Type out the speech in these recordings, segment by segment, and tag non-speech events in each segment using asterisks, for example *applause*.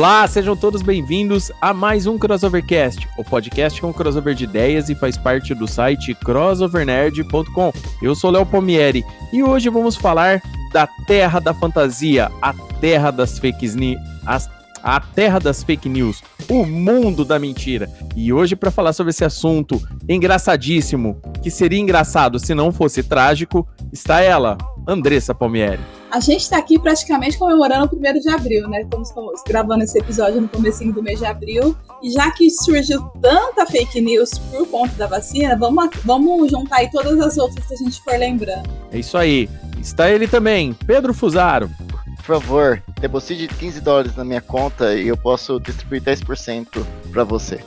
Olá, sejam todos bem-vindos a mais um Crossovercast, o podcast com crossover de ideias e faz parte do site crossovernerd.com. Eu sou Léo Palmieri e hoje vamos falar da terra da fantasia, a terra das fake news, a terra das fake news, o mundo da mentira. E hoje para falar sobre esse assunto engraçadíssimo, que seria engraçado se não fosse trágico, está ela, Andressa Palmieri. A gente está aqui praticamente comemorando o 1 de abril, né? Estamos gravando esse episódio no começo do mês de abril. E já que surgiu tanta fake news por conta da vacina, vamos, vamos juntar aí todas as outras que a gente for lembrando. É isso aí. Está ele também, Pedro Fusaro. Por favor, deposite 15 dólares na minha conta e eu posso distribuir 10% para você.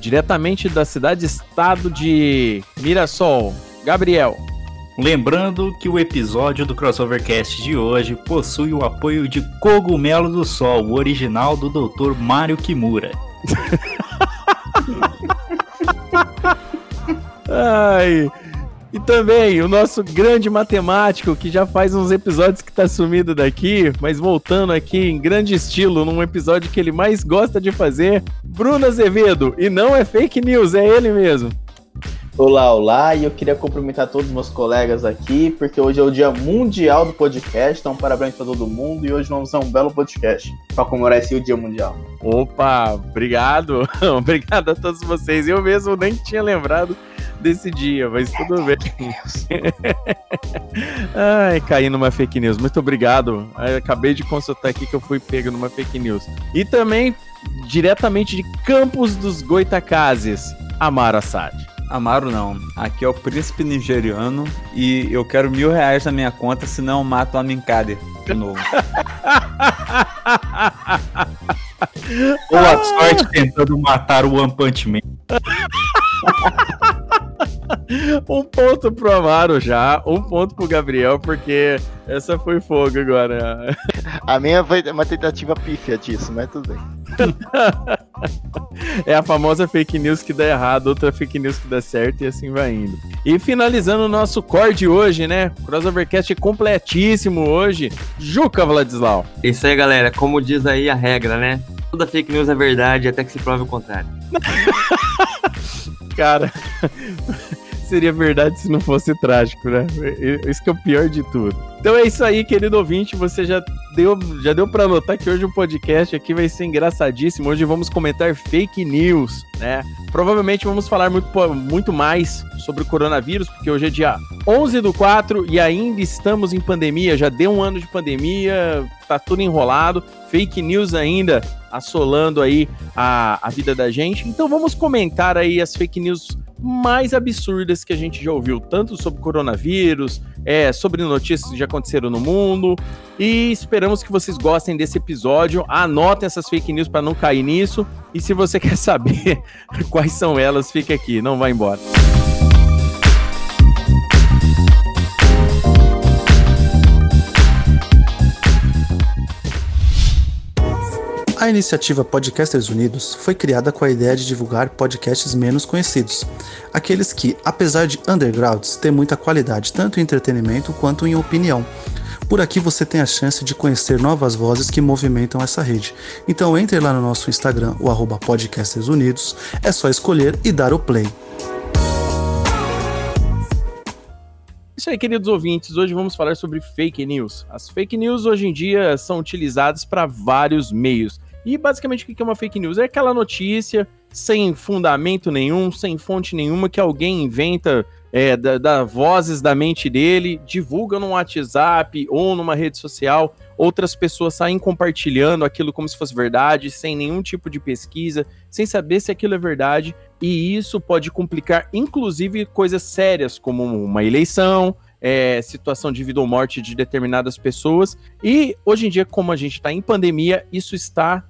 Diretamente da cidade-estado de Mirassol, Gabriel. Lembrando que o episódio do Crossovercast de hoje possui o apoio de Cogumelo do Sol, o original do Dr. Mário Kimura. *laughs* Ai. E também o nosso grande matemático, que já faz uns episódios que tá sumido daqui, mas voltando aqui em grande estilo, num episódio que ele mais gosta de fazer, Bruno Azevedo. E não é fake news, é ele mesmo. Olá, olá, e eu queria cumprimentar todos os meus colegas aqui, porque hoje é o dia mundial do podcast, então parabéns para todo mundo, e hoje vamos ter um belo podcast para comemorar esse dia mundial. Opa, obrigado, *laughs* obrigado a todos vocês, eu mesmo nem tinha lembrado desse dia, mas tudo bem. *laughs* Ai, caí numa fake news, muito obrigado, acabei de consultar aqui que eu fui pego numa fake news. E também, diretamente de Campos dos Goitacazes, Amara Assad. Amaro não. Aqui é o príncipe nigeriano e eu quero mil reais na minha conta, senão eu mato a Minkade de novo. Boa sorte tentando matar o One Punch Man. *laughs* *laughs* um ponto pro Amaro já, um ponto pro Gabriel, porque essa foi fogo agora. A minha foi uma tentativa pífia disso, mas tudo bem. *laughs* é a famosa fake news que dá errado, outra fake news que dá certo e assim vai indo. E finalizando o nosso core de hoje, né? Crossovercast completíssimo hoje. Juca Vladislau. Isso aí, galera. Como diz aí a regra, né? Toda fake news é verdade até que se prove o contrário. *laughs* Cara, seria verdade se não fosse trágico, né? Isso que é o pior de tudo. Então é isso aí, querido ouvinte. Você já deu, já deu para notar que hoje o podcast aqui vai ser engraçadíssimo. Hoje vamos comentar fake news, né? Provavelmente vamos falar muito, muito mais sobre o coronavírus, porque hoje é dia 11 do 4 e ainda estamos em pandemia. Já deu um ano de pandemia, tá tudo enrolado. Fake news ainda assolando aí a, a vida da gente. Então vamos comentar aí as fake news mais absurdas que a gente já ouviu, tanto sobre coronavírus, é, sobre notícias que já aconteceram no mundo. E esperamos que vocês gostem desse episódio. Anotem essas fake news para não cair nisso. E se você *laughs* quer saber quais são elas, fica aqui, não vá embora. A iniciativa Podcasters Unidos foi criada com a ideia de divulgar podcasts menos conhecidos, aqueles que, apesar de undergrounds, têm muita qualidade tanto em entretenimento quanto em opinião. Por aqui você tem a chance de conhecer novas vozes que movimentam essa rede. Então entre lá no nosso Instagram, o arroba Podcasters Unidos, é só escolher e dar o play. Isso aí, queridos ouvintes. Hoje vamos falar sobre fake news. As fake news hoje em dia são utilizadas para vários meios. E basicamente o que é uma fake news? É aquela notícia sem fundamento nenhum, sem fonte nenhuma, que alguém inventa é, da, da, vozes da mente dele, divulga no WhatsApp ou numa rede social, outras pessoas saem compartilhando aquilo como se fosse verdade, sem nenhum tipo de pesquisa, sem saber se aquilo é verdade, e isso pode complicar, inclusive, coisas sérias, como uma eleição, é, situação de vida ou morte de determinadas pessoas. E hoje em dia, como a gente está em pandemia, isso está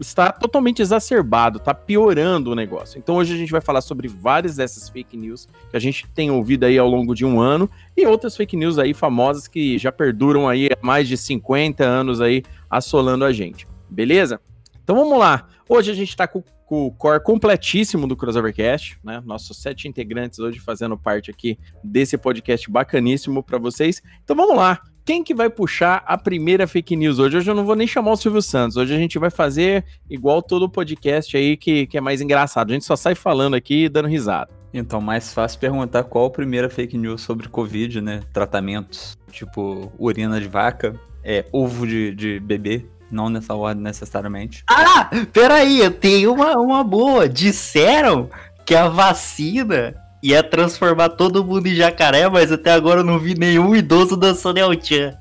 está totalmente exacerbado, tá piorando o negócio. Então hoje a gente vai falar sobre várias dessas fake news que a gente tem ouvido aí ao longo de um ano e outras fake news aí famosas que já perduram aí há mais de 50 anos aí assolando a gente. Beleza? Então vamos lá. Hoje a gente está com, com o core completíssimo do Crossovercast, né? Nossos sete integrantes hoje fazendo parte aqui desse podcast bacaníssimo para vocês. Então vamos lá. Quem que vai puxar a primeira fake news hoje? Hoje eu não vou nem chamar o Silvio Santos. Hoje a gente vai fazer igual todo podcast aí que, que é mais engraçado. A gente só sai falando aqui e dando risada. Então, mais fácil perguntar qual a primeira fake news sobre Covid, né? Tratamentos, tipo urina de vaca, é, ovo de, de bebê, não nessa ordem necessariamente. Ah, peraí, eu tenho uma, uma boa. Disseram que a vacina ia transformar todo mundo em jacaré, mas até agora eu não vi nenhum idoso dançando El Chan.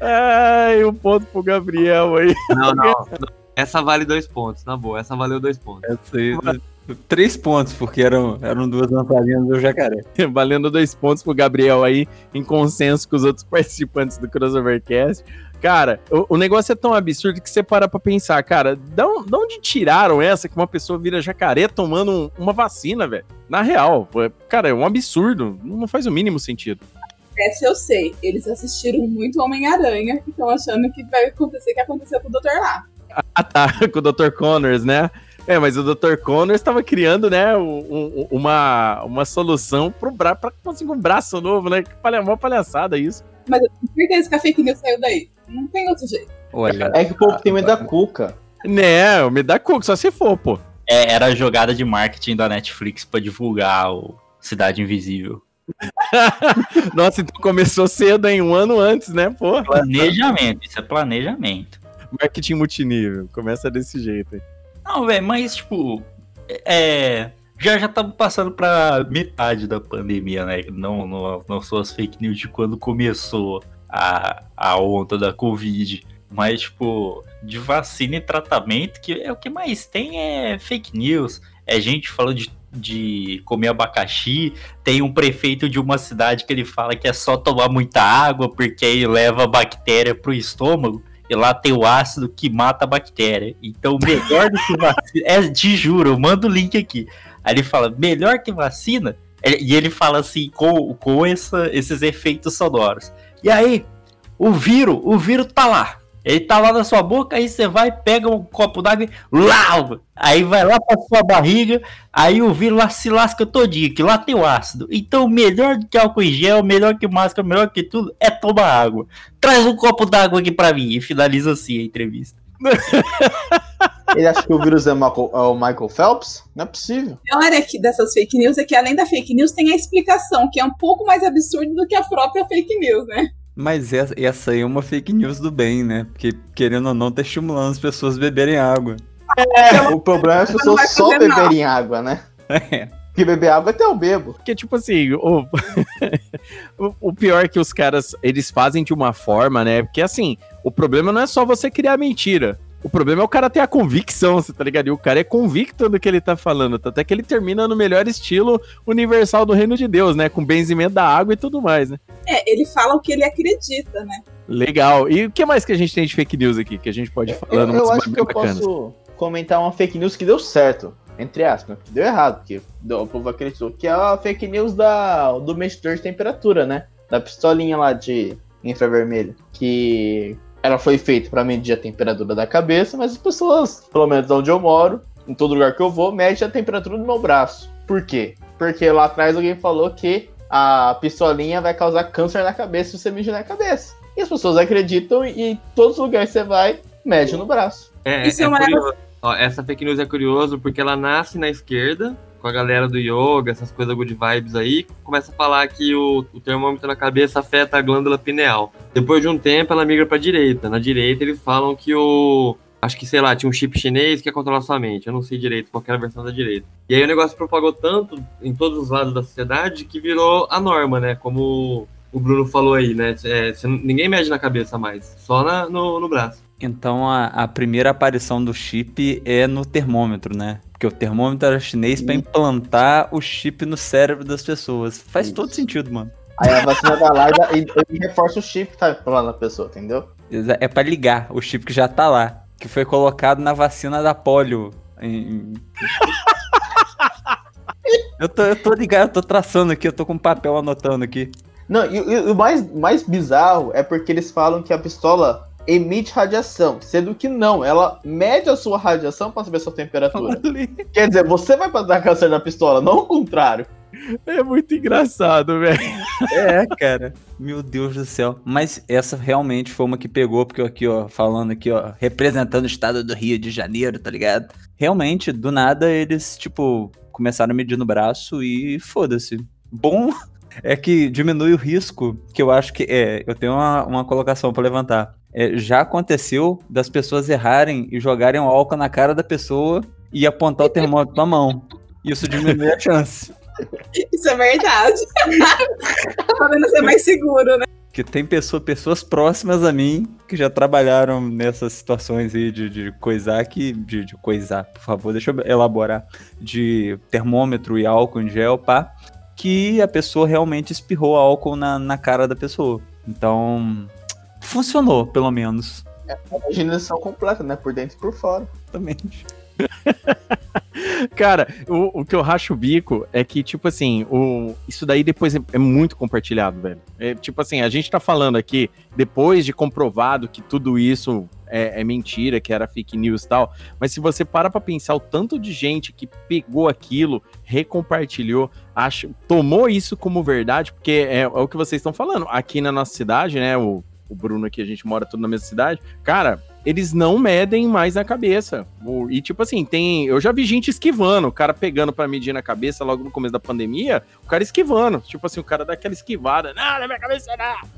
Ai, um ponto pro Gabriel aí. Não, não. Essa vale dois pontos, na boa. Essa valeu dois pontos. Essa aí, três pontos, porque eram, eram duas dançarinas do jacaré. *laughs* Valendo dois pontos pro Gabriel aí, em consenso com os outros *laughs* participantes do Crossovercast. Cara, o, o negócio é tão absurdo que você para pra pensar, cara, de on- de onde tiraram essa que uma pessoa vira jacaré tomando um- uma vacina, velho? Na real, cara, é um absurdo. Não faz o mínimo sentido. Essa eu sei. Eles assistiram muito Homem-Aranha e estão achando que vai acontecer o que aconteceu com o Dr. Lá. Ah, tá, *laughs* com o Dr. Connors, né? É, mas o Dr. Connors estava criando, né, um- um- uma, uma solução pro bra pra conseguir um braço novo, né? Que palha, uma palhaçada isso. Mas eu tenho certeza que a fake news saiu daí. Não tem outro jeito. Olha, É que o povo tem medo da cuca. Né, me dá cuco, só se for, pô. É, era a jogada de marketing da Netflix pra divulgar o Cidade Invisível. *laughs* Nossa, então começou cedo, hein? Um ano antes, né, pô? Planejamento, isso é planejamento. Marketing multinível, começa desse jeito aí. Não, velho, mas tipo, é. Já já estamos passando pra metade da pandemia, né? Não, não, não são as fake news de quando começou a, a onda da Covid. Mas, tipo, de vacina e tratamento, que é o que mais tem é fake news. É gente falando de, de comer abacaxi. Tem um prefeito de uma cidade que ele fala que é só tomar muita água, porque aí leva bactéria pro estômago. E lá tem o ácido que mata a bactéria. Então, melhor do que vacina. É, te juro, eu mando o link aqui. Aí ele fala, melhor que vacina. E ele fala assim, com, com essa, esses efeitos sonoros. E aí, o vírus, o vírus tá lá. Ele tá lá na sua boca, aí você vai, pega um copo d'água e lau! Aí vai lá pra sua barriga, aí o vírus lá se lasca todinho, que lá tem o ácido. Então, melhor do que álcool em gel, melhor que máscara, melhor que tudo, é tomar água. Traz um copo d'água aqui pra mim. E finaliza assim a entrevista. *laughs* Ele acha que o vírus é, Michael- é o Michael Phelps? Não é possível. A pior é que dessas fake news é que além da fake news tem a explicação, que é um pouco mais absurdo do que a própria fake news, né? Mas essa, essa aí é uma fake news do bem, né? Porque, querendo ou não, tá estimulando as pessoas a beberem água. O problema é as Não pessoas só beberem água, né? É. Porque beber água até eu bebo. Porque, tipo assim, o, *laughs* o, o pior é que os caras, eles fazem de uma forma, né? Porque, assim, o problema não é só você criar mentira. O problema é o cara ter a convicção, você tá ligado? E o cara é convicto do que ele tá falando. Tanto é que ele termina no melhor estilo universal do reino de Deus, né? Com benzimento da água e tudo mais, né? É, ele fala o que ele acredita, né? Legal. E o que mais que a gente tem de fake news aqui? Que a gente pode ir Eu, eu acho que eu bacanas. posso comentar uma fake news que deu certo. Entre aspas, que deu errado, porque o povo acreditou. Que é a fake news da, do medidor de temperatura, né? Da pistolinha lá de infravermelho. Que ela foi feita para medir a temperatura da cabeça, mas as pessoas, pelo menos onde eu moro, em todo lugar que eu vou, mede a temperatura do meu braço. Por quê? Porque lá atrás alguém falou que a pistolinha vai causar câncer na cabeça se você medir na cabeça. E as pessoas acreditam e em todos os lugares que você vai, mede no braço. É, Isso é é curioso. Ó, essa fake news é curioso porque ela nasce na esquerda, com a galera do yoga, essas coisas good vibes aí, começa a falar que o, o termômetro na cabeça afeta a glândula pineal. Depois de um tempo, ela migra pra direita. Na direita, eles falam que o. Acho que, sei lá, tinha um chip chinês que ia controlar sua mente. Eu não sei direito qual era a versão da direita. E aí o negócio propagou tanto em todos os lados da sociedade que virou a norma, né? Como o Bruno falou aí, né? É, ninguém mede na cabeça mais, só na- no, no braço. Então a, a primeira aparição do chip é no termômetro, né? Porque o termômetro era chinês pra implantar o chip no cérebro das pessoas. Faz Isso. todo sentido, mano. Aí a vacina vai lá e, e, reforça o chip que tá lá na pessoa, entendeu? É pra ligar o chip que já tá lá. Que foi colocado na vacina da polio. Em- *laughs* eu, tô, eu tô ligado, eu tô traçando aqui, eu tô com papel anotando aqui. Não, e, e o mais, mais bizarro é porque eles falam que a pistola emite radiação, sendo que não, ela mede a sua radiação pra saber a sua temperatura. Quer dizer, você vai dar câncer na pistola, não o contrário. É muito engraçado, velho. É, cara. Meu Deus do céu. Mas essa realmente foi uma que pegou, porque eu aqui, ó, falando aqui, ó, representando o estado do Rio de Janeiro, tá ligado? Realmente, do nada, eles, tipo, começaram a medir no braço e foda-se. Bom é que diminui o risco, que eu acho que é. Eu tenho uma, uma colocação pra levantar. É, já aconteceu das pessoas errarem e jogarem o álcool na cara da pessoa e apontar o termômetro na mão. Isso diminui a chance. *laughs* Isso é verdade. Podendo ser mais seguro, né? que tem pessoa, pessoas próximas a mim que já trabalharam nessas situações aí de, de coisar que. De, de coisar, por favor, deixa eu elaborar. De termômetro e álcool em gel, pá. Que a pessoa realmente espirrou álcool na, na cara da pessoa. Então. Funcionou, pelo menos. Imaginação completa, né? Por dentro e por fora. Exatamente. *laughs* Cara, o, o que eu racho o bico é que, tipo assim, o, isso daí depois é, é muito compartilhado, velho. É, tipo assim, a gente tá falando aqui, depois de comprovado que tudo isso é, é mentira, que era fake news e tal, mas se você para pra pensar o tanto de gente que pegou aquilo, recompartilhou, acha, tomou isso como verdade, porque é, é o que vocês estão falando. Aqui na nossa cidade, né, o, o Bruno aqui, a gente mora tudo na mesma cidade, cara, eles não medem mais na cabeça. E tipo assim, tem. Eu já vi gente esquivando, o cara pegando pra medir na cabeça logo no começo da pandemia, o cara esquivando. Tipo assim, o cara dá aquela esquivada. Não, na minha cabeça.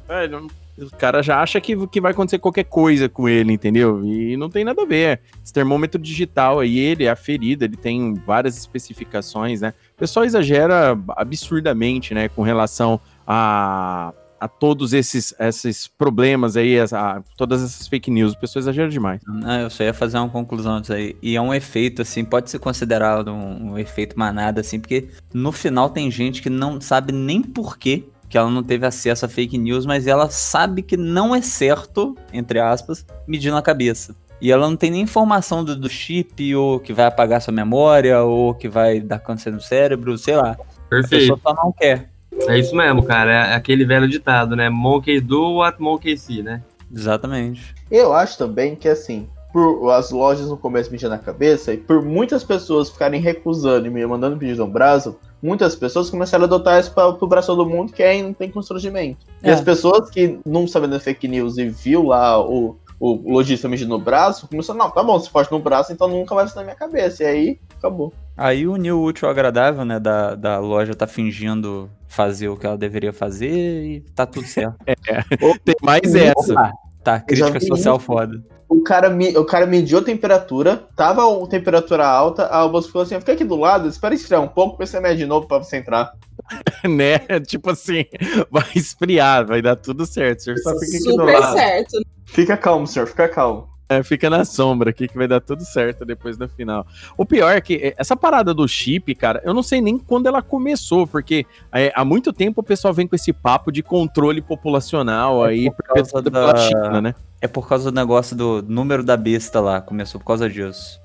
É, não- O cara já acha que, que vai acontecer qualquer coisa com ele, entendeu? E não tem nada a ver. Esse termômetro digital aí, ele é aferido, ele tem várias especificações, né? O pessoal exagera absurdamente, né, com relação a, a todos esses, esses problemas aí, as- a, todas essas fake news. O pessoal exagera demais. Não, eu só ia fazer uma conclusão disso aí. E é um efeito, assim, pode ser considerado um, um efeito manada, assim, porque no final tem gente que não sabe nem por quê que ela não teve acesso a fake news, mas ela sabe que não é certo, entre aspas, medir na cabeça. E ela não tem nem informação do, do chip, ou que vai apagar sua memória, ou que vai dar câncer no cérebro, sei lá. A Perfeito. pessoa só não quer. É isso mesmo, cara. É aquele velho ditado, né? Monkey do what monkey see, né? Exatamente. Eu acho também que assim, por as lojas no começo medindo na cabeça, e por muitas pessoas ficarem recusando e me mandando pedido no braço, muitas pessoas começaram a adotar isso para o braço do mundo que aí não tem constrangimento. E É. as pessoas que não sabendo da fake news e viu lá o, o lojista medindo no braço, começou, não, tá bom, se pode no braço, então nunca vai ser na minha cabeça. E aí, acabou. Aí uniu o útil ao agradável, né? Da, da loja tá fingindo fazer o que ela deveria fazer e tá tudo certo. *laughs* Tem mais essa. Opa, Tá, crítica social isso. foda. O cara, me, o cara mediu a temperatura, tava a temperatura alta, a moça falou assim, fica aqui do lado, espera esfriar um pouco, depois você mede de novo pra você entrar. *laughs* né? Tipo assim, vai esfriar, vai dar tudo certo. Você só fica aqui do Super lado. certo. Fica calmo, senhor, fica calmo. É, fica na sombra aqui que vai dar tudo certo depois no final. O pior é que é, essa parada do chip, cara, eu não sei nem quando ela começou, porque é, há muito tempo o pessoal vem com esse papo de controle populacional É aí por causa perpetuado pela da- China, né? É por causa do negócio do número da besta lá. Começou por causa disso.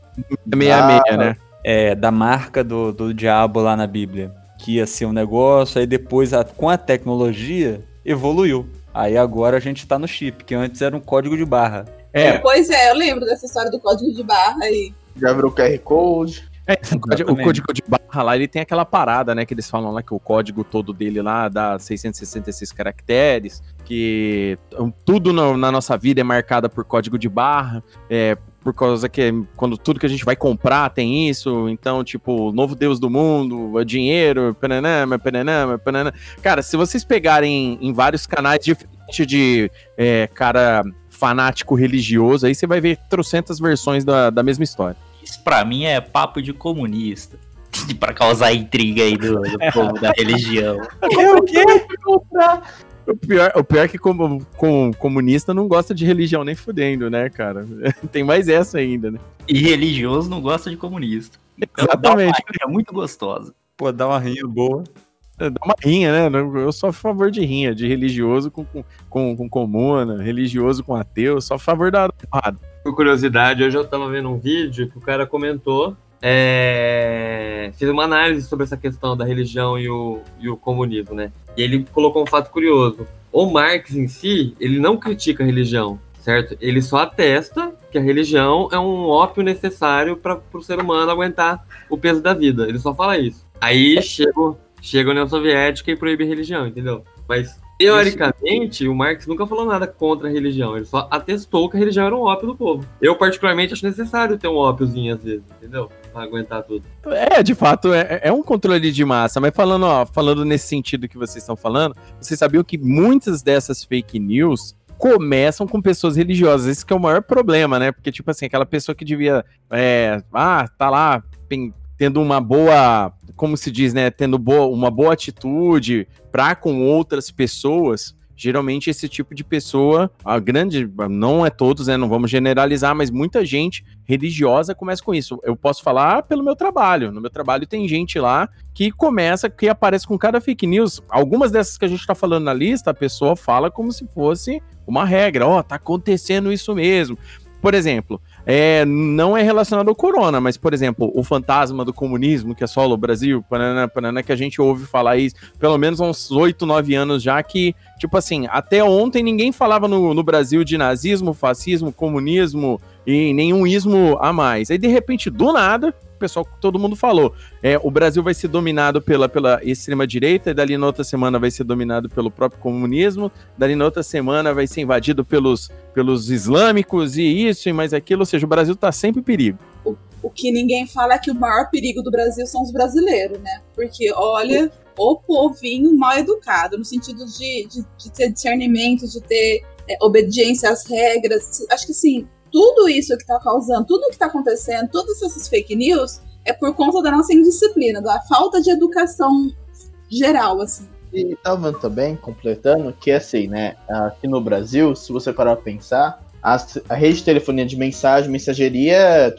66, né? É, da marca do, do diabo lá na Bíblia. Que ia ser um negócio, aí depois, a- com a tecnologia, evoluiu. Aí agora a gente tá no chip, que antes era um código de barra. É, Pois é, eu lembro dessa história do código de barra aí. Já virou QR Code. É, o, código, de barra lá, ele tem aquela parada, né, que eles falam lá que o código todo dele lá dá 666 caracteres, que tudo no- na nossa vida é marcada por código de barra, é, por causa que quando tudo que a gente vai comprar tem isso, então, tipo, novo deus do mundo, é dinheiro, pananama, pananama, pananama. Cara, se vocês pegarem em vários canais diferentes de é, cara fanático religioso, aí você vai ver trocentas versões da, da mesma história. Isso pra mim é papo de comunista. *laughs* pra causar intriga aí do, do povo da *laughs* religião. É o quê? O pior, o pior é que como, como comunista não gosta de religião nem fudendo, né, cara? *laughs* Tem mais essa ainda, né? E religioso não gosta de comunista. Exatamente. É muito gostosa. Pô, dá uma rinha boa. Dá uma rinha, né? Eu sou a favor de rinha, de religioso com, com, com, com comuna, religioso com ateu, só a favor da porrada. Por curiosidade, hoje eu tava vendo um vídeo que o cara comentou, é, fez uma análise sobre essa questão da religião e o, e o comunismo, né? E ele colocou um fato curioso. O Marx em si, ele não critica a religião, certo? Ele só atesta que a religião é um ópio necessário para o ser humano aguentar o peso da vida. Ele só fala isso. Aí chega, chega a União Soviética e proíbe a religião, entendeu? Mas Teoricamente, o Marx nunca falou nada contra a religião, ele só atestou que a religião era um ópio do povo. Eu, particularmente, acho necessário ter um ópiozinho às vezes, entendeu? Pra aguentar tudo. É, de fato, é, é um controle de massa, mas falando, ó, falando nesse sentido que vocês estão falando, vocês sabiam que muitas dessas fake news começam com pessoas religiosas. Esse que é o maior problema, né? Porque, tipo assim, aquela pessoa que devia. É, ah, tá lá tendo uma boa, como se diz, né, tendo boa, uma boa atitude para com outras pessoas, geralmente esse tipo de pessoa, a grande, não é todos, né, não vamos generalizar, mas muita gente religiosa começa com isso. Eu posso falar pelo meu trabalho. No meu trabalho tem gente lá que começa, que aparece com cada fake news. Algumas dessas que a gente tá falando na lista, a pessoa fala como se fosse uma regra. Ó, oh, tá acontecendo isso mesmo. Por exemplo, é, não é relacionado ao corona, mas, por exemplo, o fantasma do comunismo, que é solo Brasil, panana, panana, que a gente ouve falar isso pelo menos uns 8, 9 anos já, que, tipo assim, até ontem ninguém falava no, no Brasil de nazismo, fascismo, comunismo e nenhum ismo a mais. Aí, de repente, do nada, pessoal, todo mundo falou. É, o Brasil vai ser dominado pela, pela extrema-direita, e dali na outra semana vai ser dominado pelo próprio comunismo, dali na outra semana vai ser invadido pelos, pelos islâmicos, e isso e mais aquilo, ou seja, o Brasil está sempre em perigo. O, o que ninguém fala é que o maior perigo do Brasil são os brasileiros, né? Porque, olha, o povinho mal educado, no sentido de, de, de ter discernimento, de ter é, obediência às regras. Acho que, sim, tudo isso que está causando, tudo que está acontecendo, todas essas fake news, é por conta da nossa indisciplina, da falta de educação geral, assim. E tava também completando que assim, né? Aqui no Brasil, se você parar pra pensar, a, a rede de telefonia de mensagem, mensageria,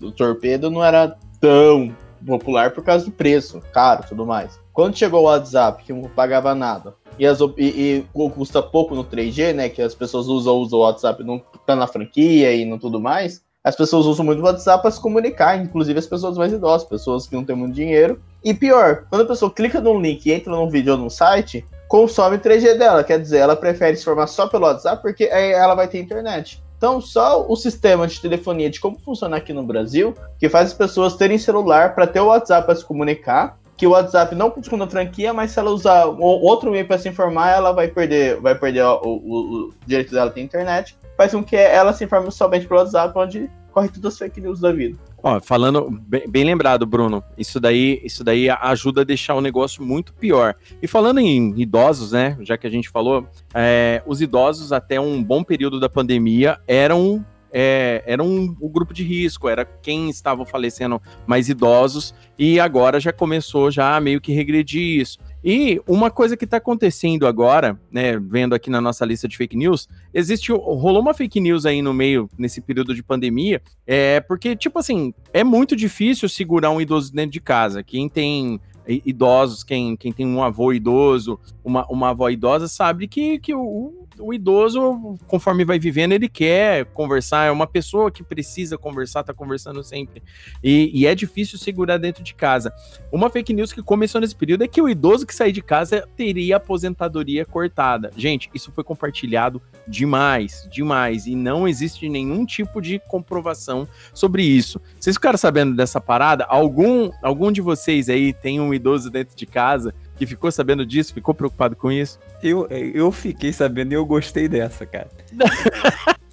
o torpedo não era tão popular por causa do preço, caro tudo mais. Quando chegou o WhatsApp, que não pagava nada, e, as, e, e, custa pouco no 3G, né? Que as pessoas usam, usam o WhatsApp não tá na franquia e no tudo mais. As pessoas usam muito o WhatsApp para se comunicar, inclusive as pessoas mais idosas, pessoas que não têm muito dinheiro. E pior, quando a pessoa clica num link e entra num vídeo ou num site, consome 3G dela. Quer dizer, ela prefere se formar só pelo WhatsApp porque ela vai ter internet. Então, só o sistema de telefonia de como funciona aqui no Brasil, que faz as pessoas terem celular para ter o WhatsApp para se comunicar, que o WhatsApp não funciona franquia, mas se ela usar outro meio para se informar, ela vai perder, vai perder o, o, o direito dela ter internet. Faz com que ela se informe somente pelo WhatsApp, onde corre todas as fake news da vida. Ó, falando bem, bem, lembrado, Bruno. Isso daí, isso daí ajuda a deixar o negócio muito pior. E falando em idosos, né? Já que a gente falou, é, os idosos até um bom período da pandemia eram é, era um, um, grupo de risco, era quem estava falecendo mais idosos, e agora já começou já meio que regredir isso. E uma coisa que está acontecendo agora, né, vendo aqui na nossa lista de fake news, existe rolou uma fake news aí no meio nesse período de pandemia, é porque tipo assim é muito difícil segurar um idoso dentro de casa. Quem tem idosos, quem, quem tem um avô idoso, uma, uma avó idosa, sabe que, que o, o idoso, conforme vai vivendo, ele quer conversar, é uma pessoa que precisa conversar, tá conversando sempre. E, e, é difícil segurar dentro de casa. Uma fake news que começou nesse período é que o idoso que sair de casa teria aposentadoria cortada. Gente, isso foi compartilhado demais, demais. E não existe nenhum tipo de comprovação sobre isso. Vocês ficaram sabendo dessa parada? Algum, algum de vocês aí tem um idoso dentro de casa que ficou sabendo disso, ficou preocupado com isso? Eu, eu fiquei sabendo e eu gostei dessa, cara. *laughs*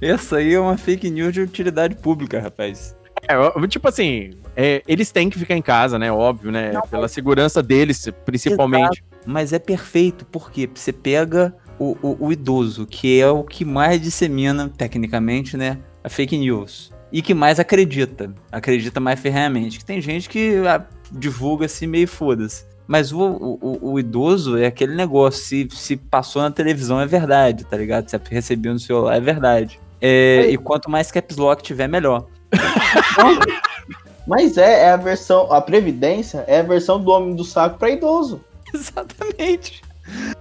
Essa aí é uma fake news de utilidade pública, rapaz. É, tipo assim, é, eles têm que ficar em casa, né? Óbvio, né? Não, Pela segurança deles, principalmente. Exato. Mas é perfeito, porque você pega o, o, o, idoso, que é o que mais dissemina, tecnicamente, né? A fake news. E que mais acredita. Acredita mais ferrenhamente. Que tem gente que ah, divulga assim meio foda-se. Mas o, o, o idoso é aquele negócio, se, se passou na televisão é verdade, tá ligado? Se recebeu no celular é verdade. É, e quanto mais caps lock tiver, melhor. *laughs* Mas é, é a versão, a Previdência é a versão do homem do saco pra idoso. *laughs* Exatamente.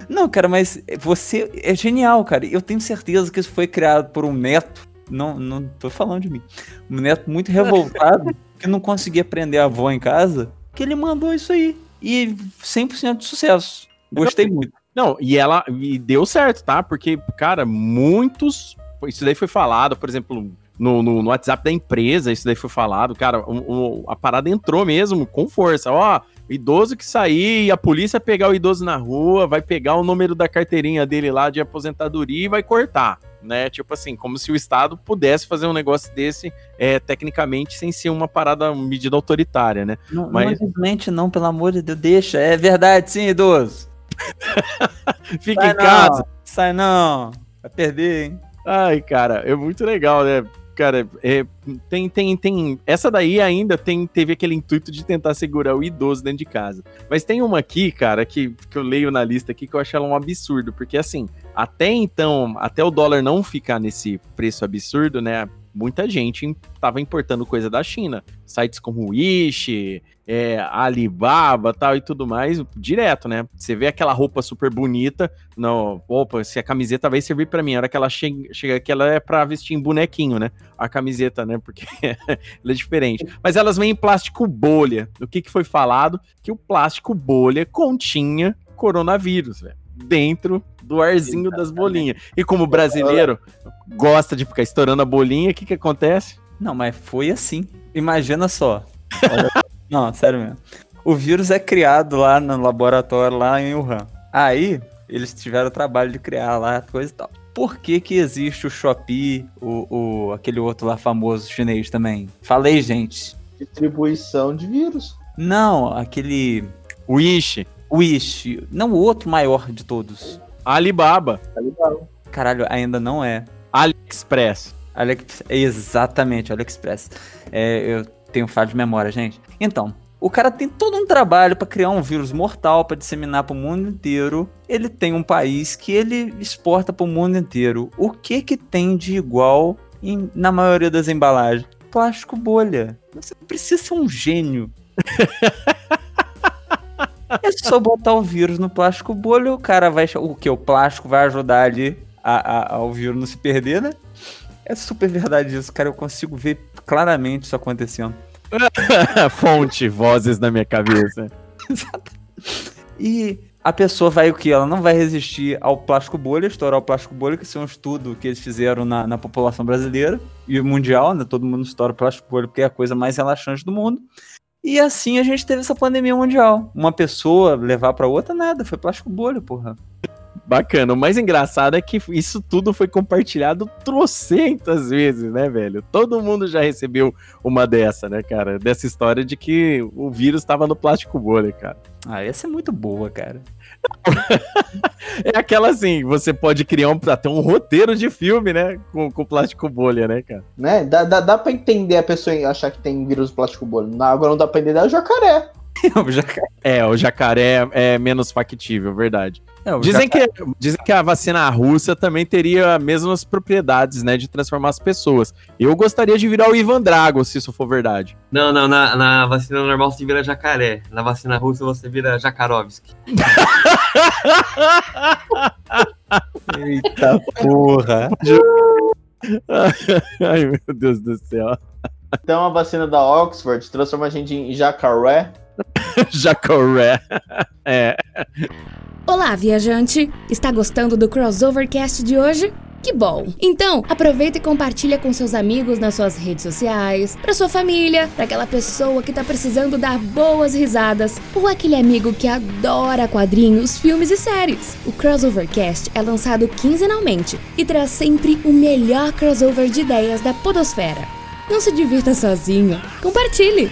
Não, cara, mas você é genial, cara. Eu tenho certeza que isso foi criado por um neto. Não, não tô falando de mim. Um neto muito revoltado *laughs* que não conseguia prender a avó em casa, que ele mandou isso aí. E 100% de sucesso. Gostei muito. Não, e ela e deu certo, tá? Porque, cara, muitos. Isso daí foi falado, por exemplo, no, no, no WhatsApp da empresa, isso daí foi falado. Cara, o, o, a parada entrou mesmo com força. Ó, idoso que sair a polícia pegar o idoso na rua, vai pegar o número da carteirinha dele lá de aposentadoria e vai cortar. Né? Tipo assim, como se o Estado pudesse fazer um negócio desse é, tecnicamente sem ser uma parada, uma medida autoritária, né? Não, Mas... não não, pelo amor de Deus, deixa. É verdade, sim, idoso. *laughs* Fica Sai em casa. Sai não. Vai perder, hein? Ai, cara, é muito legal, né? Cara, é, tem, tem, tem. Essa daí ainda tem, teve aquele intuito de tentar segurar o idoso dentro de casa. Mas tem uma aqui, cara, que, que eu leio na lista aqui que eu acho ela um absurdo. Porque assim, até então, até o dólar não ficar nesse preço absurdo, né? muita gente estava importando coisa da China. Sites como Wish, é, Alibaba tal e tudo mais, direto, né? Você vê aquela roupa super bonita, não, opa, se a camiseta vai servir para mim, a hora que ela chega, chega aqui, ela é para vestir em bonequinho, né? A camiseta, né? Porque *laughs* ela é diferente. Mas elas vêm em plástico bolha. O que, que foi falado? Que o plástico bolha continha coronavírus, velho dentro do arzinho das bolinhas. E como brasileiro gosta de ficar estourando a bolinha, o que que acontece? Não, mas foi assim. Imagina só. *laughs* Não, sério mesmo. O vírus é criado lá no laboratório, lá em Wuhan. Aí, eles tiveram o trabalho de criar lá, coisa e tal. Por que que existe o Shopee, o, o aquele outro lá famoso chinês também? Falei, gente. Distribuição de vírus. Não, aquele... Wish. Wish. Não, o outro maior de todos. Alibaba. Alibaba. Caralho, ainda não é. AliExpress. Alex... Exatamente, AliExpress. É, eu tenho falha de memória, gente. Então, o cara tem todo um trabalho para criar um vírus mortal para disseminar para o mundo inteiro. Ele tem um país que ele exporta para o mundo inteiro. O que que tem de igual em, na maioria das embalagens? Plástico bolha. Você precisa ser um gênio. *laughs* É só botar o vírus no plástico bolha, o cara vai. O que? O plástico vai ajudar ali a, a, ao vírus não se perder, né? É super verdade isso, cara. Eu consigo ver claramente isso acontecendo. *laughs* Fonte, vozes na minha cabeça. *laughs* Exato. E a pessoa vai o que? Ela não vai resistir ao plástico bolha, estourar o plástico bolha, que isso é um estudo que eles fizeram na, na população brasileira e mundial, né? Todo mundo estoura o plástico bolha porque é a coisa mais relaxante do mundo. E assim a gente teve essa pandemia mundial. Uma pessoa levar para outra, nada. Foi plástico bolha, porra. Bacana. O mais engraçado é que isso tudo foi compartilhado trocentas vezes, né, velho? Todo mundo já recebeu uma dessa, né, cara? Dessa história de que o vírus estava no plástico bolha, cara. Ah, essa é muito boa, cara. *laughs* é aquela assim, você pode criar um, até um roteiro de filme, né? Com, com plástico bolha, né, cara? Né? Dá, dá, dá pra entender a pessoa achar que tem vírus plástico bolha. Agora não dá pra entender é o jacaré. o *laughs* jacaré. É, o jacaré é menos factível, verdade. É, dizem, jacaré... que, dizem que a vacina russa também teria as mesmas propriedades, né, de transformar as pessoas. Eu gostaria de virar o Ivan Drago, se isso for verdade. Não, não, na, na vacina normal você vira jacaré. Na vacina russa você vira Jakarovski. Eita porra. *laughs* Ai, meu Deus do céu. Então a vacina da Oxford transforma a gente em jacaré *laughs* Jacoré. é. Olá, viajante! Está gostando do Crossovercast de hoje? Que bom! Então, aproveita e compartilha com seus amigos nas suas redes sociais, para sua família, para aquela pessoa que está precisando dar boas risadas, ou aquele amigo que adora quadrinhos, filmes e séries. O Crossovercast é lançado quinzenalmente e traz sempre o melhor crossover de ideias da podosfera. Não se divirta sozinho, compartilhe!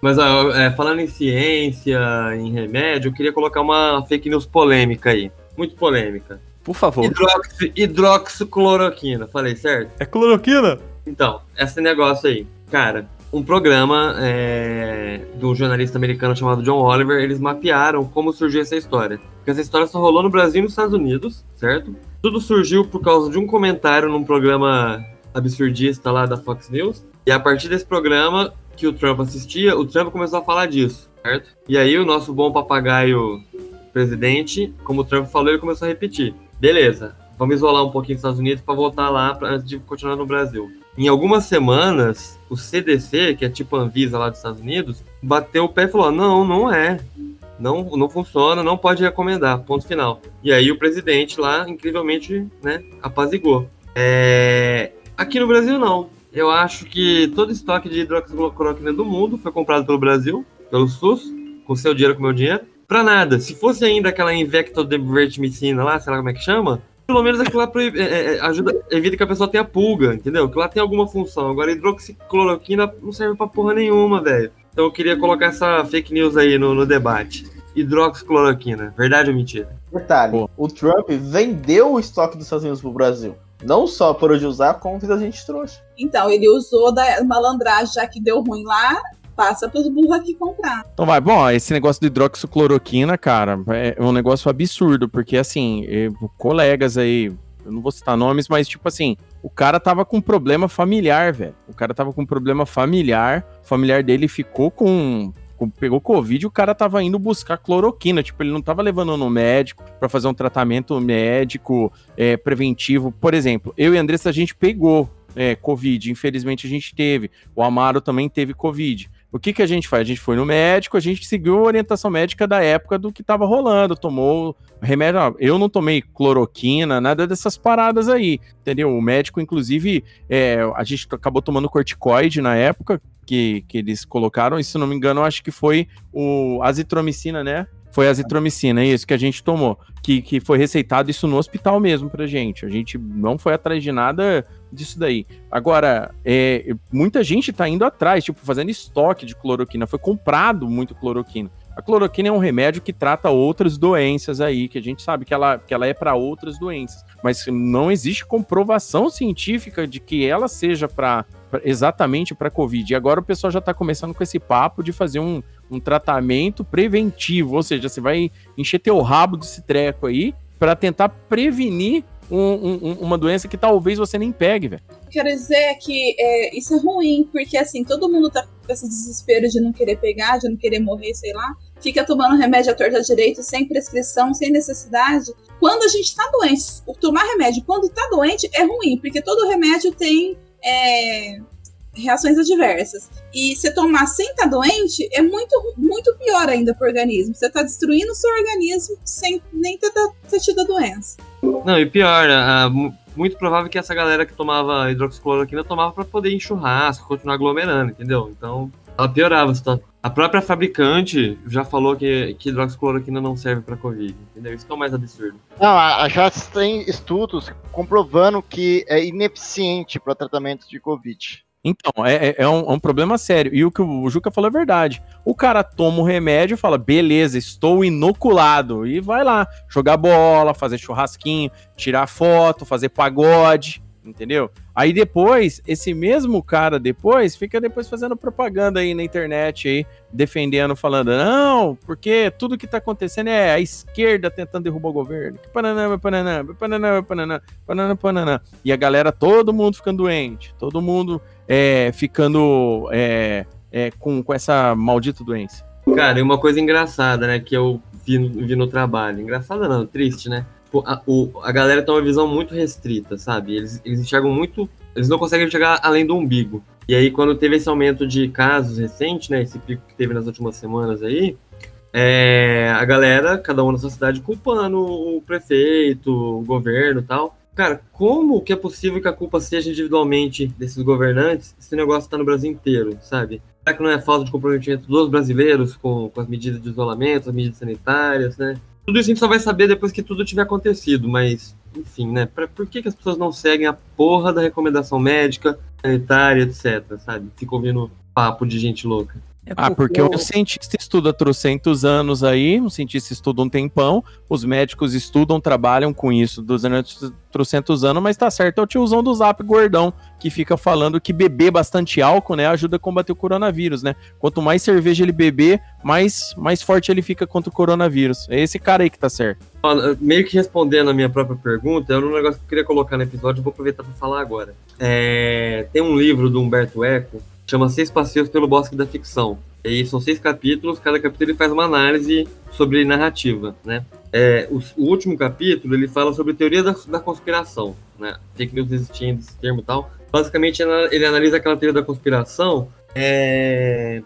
Mas ó, é, falando em ciência, em remédio, eu queria colocar uma fake news polêmica aí. Muito polêmica. Por favor. Hidroxi, hidroxicloroquina, falei certo? É cloroquina? Então, esse negócio aí. Cara, um programa é, do jornalista americano chamado John Oliver, eles mapearam como surgiu essa história. Porque essa história só rolou no Brasil e nos Estados Unidos, certo? Tudo surgiu por causa de um comentário num programa absurdista lá da Fox News. E a partir desse programa que o Trump assistia, o Trump começou a falar disso, certo? E aí o nosso bom papagaio presidente, como o Trump falou, ele começou a repetir. Beleza, vamos isolar um pouquinho os Estados Unidos para voltar lá pra, antes de continuar no Brasil. Em algumas semanas, o CDC, que é tipo a Anvisa lá dos Estados Unidos, bateu o pé e falou: não, não é. Não, não funciona, não pode recomendar, ponto final. E aí o presidente lá, incrivelmente, né, apazigou. É... Aqui no Brasil, não. Eu acho que todo estoque de hidroxicloroquina do mundo foi comprado pelo Brasil, pelo SUS, com seu dinheiro, com meu dinheiro. Pra nada. Se fosse ainda aquela invectodevertimicina lá, sei lá como é que chama, pelo menos aquilo lá proíbe- é, é, ajuda, evita que a pessoa tenha pulga, entendeu? Aquilo lá tem alguma função. Agora, hidroxicloroquina não serve pra porra nenhuma, velho. Então eu queria colocar essa fake news aí no, no debate. Hidroxicloroquina, verdade ou mentira? Detalhe, Pô. o Trump vendeu o estoque dos Estados Unidos pro Brasil. Não só por hoje usar, como fez a gente trouxa. Então, ele usou da malandragem, já que deu ruim lá, passa pros burros aqui comprar. Então vai, bom, esse negócio de hidroxicloroquina, cara, é um negócio absurdo, porque assim, colegas aí, eu não vou citar nomes, mas tipo assim, o cara tava com problema familiar, velho. O cara tava com problema familiar, o familiar dele ficou com. Pegou Covid o cara tava indo buscar cloroquina. Tipo, ele não tava levando no médico pra fazer um tratamento médico eh, preventivo. Por exemplo, eu e Andressa, a gente pegou eh, Covid. Infelizmente a gente teve. O Amaro também teve Covid. O que, que a gente faz? A gente foi no médico, a gente seguiu a orientação médica da época do que tava rolando, tomou remédio. Eu não tomei cloroquina, nada dessas paradas aí, entendeu? O médico, inclusive, é, a gente acabou tomando corticoide na época que, que eles colocaram, e se não me engano, acho que foi o azitromicina, né? Foi a azitromicina, isso que a gente tomou, que, que foi receitado isso no hospital mesmo pra gente. A gente não foi atrás de nada disso daí. Agora, é, muita gente tá indo atrás, tipo, fazendo estoque de cloroquina. Foi comprado muito cloroquina. A cloroquina é um remédio que trata outras doenças aí, que a gente sabe que ela, que ela é para outras doenças. Mas não existe comprovação científica de que ela seja para exatamente para Covid. E agora o pessoal já tá começando com esse papo de fazer um, um tratamento preventivo, ou seja, você vai encher teu rabo desse treco aí para tentar prevenir um- um- um- uma doença que talvez você nem pegue, velho. Quero dizer que é, isso é ruim, porque assim, todo mundo tá com esse desespero de não querer pegar, de não querer morrer, sei lá. Fica tomando remédio à torta direito, sem prescrição, sem necessidade. Quando a gente tá doente, tomar remédio quando tá doente é ruim, porque todo remédio tem é, reações adversas. E se tomar sem estar doente é muito, muito pior ainda pro organismo. Você tá destruindo o seu organismo sem nem ter, ter tido a doença. Não, e pior, mu- muito provável que essa galera que tomava hidroxicloroquina tomava pra poder ir churrasco, continuar aglomerando, entendeu? Então, ela piorava a situação. A própria fabricante já falou que, que hidroxicloroquina não serve pra Covid, entendeu? Isso que é o mais absurdo. Não, a- a- já tem estudos comprovando que é ineficiente para tratamento de Covid. Então, é, é- é um, é um problema sério. E o que o Juca falou é verdade. O cara toma o remédio e fala: beleza, estou inoculado. E vai lá jogar bola, fazer churrasquinho, tirar foto, fazer pagode, entendeu? Aí depois, esse mesmo cara depois fica depois fazendo propaganda aí na internet aí, defendendo, falando, não, porque tudo que tá acontecendo é a esquerda tentando derrubar o governo. Pananã, pananã, pananã, pananã, pananã, pananã. E a galera, todo mundo ficando doente, todo mundo é, ficando é, é, com, com essa maldita doença. Cara, e uma coisa engraçada, né, que eu vi, vi no trabalho. Engraçada não, triste, né? Tipo, A, o- a galera tem uma visão muito restrita, sabe? Eles, eles enxergam muito. Eles não conseguem enxergar além do umbigo. E aí, quando teve esse aumento de casos recente, né? Esse pico que teve nas últimas semanas aí, é, a galera, cada um na sua cidade, culpando o prefeito, o governo tal. Cara, como que é possível que a culpa seja individualmente desses governantes se o negócio tá no Brasil inteiro, sabe? Será que não é falta de comprometimento dos brasileiros com, com as medidas de isolamento, as medidas sanitárias, né? Tudo isso a gente só vai saber depois que tudo tiver acontecido, mas, enfim, né? Pra, por que, que as pessoas não seguem a porra da recomendação médica, sanitária, etc, sabe? Ficam ouvindo papo de gente louca. É Ah, porque o cientista estuda trocentos anos aí, o cientista estuda um tempão, os médicos estudam, trabalham com isso durante trocentos anos, mas tá certo, é o tiozão do zap gordão, que fica falando que beber bastante álcool, né, ajuda a combater o coronavírus, né? Quanto mais cerveja ele beber, mais, mais forte ele fica contra o coronavírus. É esse cara aí que tá certo. Ó, Meio que respondendo a minha própria pergunta, era um negócio que eu queria colocar no episódio, vou aproveitar para falar agora. É, tem um livro do Humberto Eco, chama Seis Passeios pelo Bosque da Ficção. E são seis capítulos, cada capítulo ele faz uma análise sobre narrativa, né? É, o, o último capítulo ele fala sobre teoria da, da conspiração, né? Fake news existia esse termo e tal. Basicamente ele, analisa aquela teoria da conspiração é,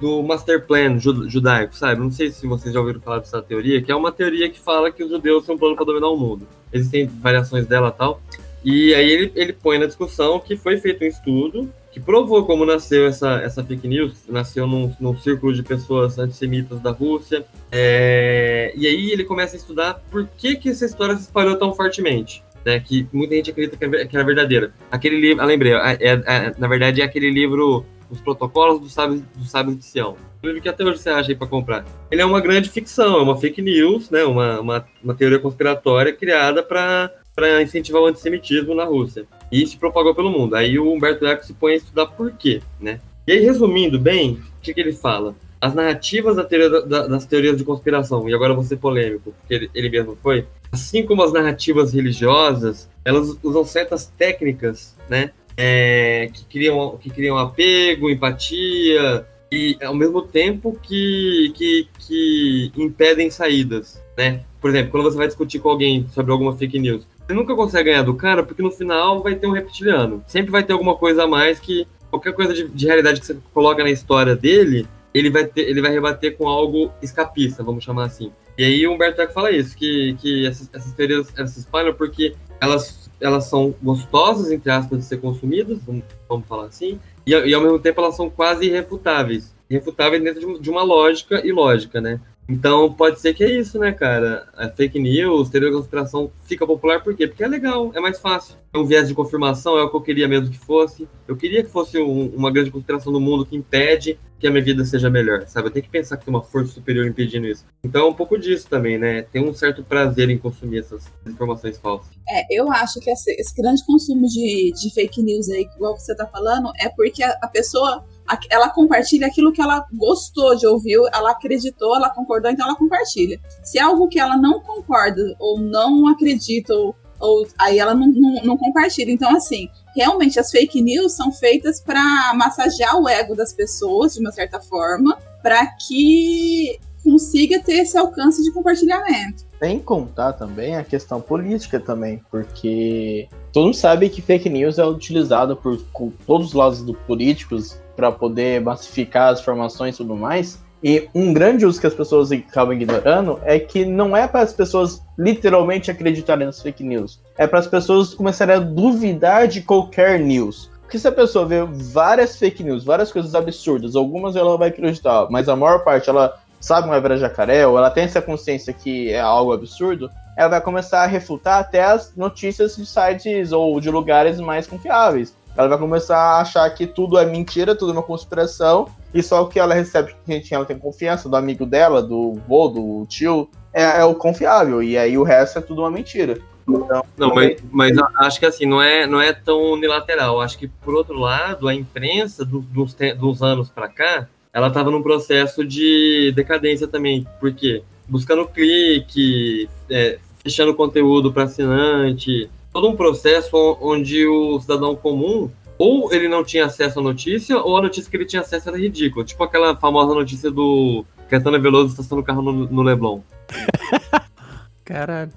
do Master Plan ju- judaico, sabe? Não sei se vocês já ouviram falar dessa teoria, que é uma teoria que fala que os judeus têm um plano para dominar o mundo. Existem variações dela e tal. E aí ele, ele põe na discussão que foi feito um estudo que provou como nasceu essa, essa fake news, nasceu num, num círculo de pessoas antissemitas da Rússia. É, e aí ele começa a estudar por que, que essa história se espalhou tão fortemente. Né, que muita gente acredita que é, que é verdadeira. Aquele livro, ah, lembrei, é, é- na verdade é aquele livro Os Protocolos dos Sábios, dos Sábios de Sião. Um livro que até hoje você acha aí para comprar. Ele é uma grande ficção, é uma fake news, né, uma, uma, uma teoria conspiratória criada para para incentivar o antissemitismo na Rússia. E se propagou pelo mundo. Aí o Humberto Eco se põe a estudar por quê, né? E aí, resumindo bem, o que, que ele fala? As narrativas da teoria da- da- das teorias de conspiração, e agora vou ser polêmico, porque ele, ele mesmo foi, assim como as narrativas religiosas, elas usam certas técnicas, né? é, que, criam, que criam apego, empatia, e ao mesmo tempo que, que, que impedem saídas, né? Por exemplo, quando você vai discutir com alguém sobre alguma fake news, você nunca consegue ganhar do cara, porque no final vai ter um reptiliano. Sempre vai ter alguma coisa a mais que qualquer coisa de, de realidade que você coloca na história dele, ele vai, ter, ele vai rebater com algo escapista, vamos chamar assim. E aí o Humberto Eco fala isso, que, que essas, essas teorias elas se espalham porque elas, elas são gostosas, entre aspas, de ser consumidas, vamos, vamos falar assim, e, e ao mesmo tempo elas são quase irrefutáveis. Irrefutáveis dentro de, de uma lógica e lógica, né? Então pode ser que é isso, né, cara? A fake news, teoria da conspiração fica popular por quê? Porque é legal, é mais fácil. É um viés de confirmação, é o que eu queria mesmo que fosse. Eu queria que fosse um- uma grande conspiração no mundo que impede que a minha vida seja melhor, sabe? Eu tenho que pensar que tem uma força superior impedindo isso. Então é um pouco disso também, né? Tem um certo prazer em consumir essas informações falsas. É, eu acho que esse, esse grande consumo de, de fake news aí, igual você tá falando, é porque a, a pessoa ela compartilha aquilo que ela gostou de ouvir, ela acreditou, ela concordou, então ela compartilha. Se é algo que ela não concorda ou não acredita, ou, ou- aí ela não, não, não compartilha. Então, assim, realmente as fake news são feitas para massagear o ego das pessoas, de uma certa forma, para que consiga ter esse alcance de compartilhamento. Sem contar também a questão política também, porque todo mundo sabe que fake news é utilizado por co- todos os lados do políticos para poder massificar as informações e tudo mais. E um grande uso que as pessoas acabam ignorando é que não é para as pessoas literalmente acreditarem nas fake news, é para as pessoas começarem a duvidar de qualquer news. Porque se a pessoa vê várias fake news, várias coisas absurdas, algumas ela vai acreditar, mas a maior parte ela sabe uma hebra jacaré, ou ela tem essa consciência que é algo absurdo, ela vai começar a refutar até as notícias de sites ou de lugares mais confiáveis. Ela vai começar a achar que tudo é mentira, tudo é uma conspiração, e só o que ela recebe de quem ela tem confiança, do amigo dela, do vô, do tio, é, é o confiável, e aí o resto é tudo uma mentira. Então, Não, mas, mas acho que assim, não é, não é tão unilateral. Acho que, por outro lado, a imprensa do- dos, te- dos anos para cá, ela estava num processo de decadência também. Por quê? Buscando clique, é, fechando conteúdo para assinante, todo um processo onde o cidadão comum ou ele não tinha acesso à notícia, ou a notícia que ele tinha acesso era ridícula. Tipo aquela famosa notícia do Caetano Veloso estacionando o carro no, no Leblon. *laughs* Caralho.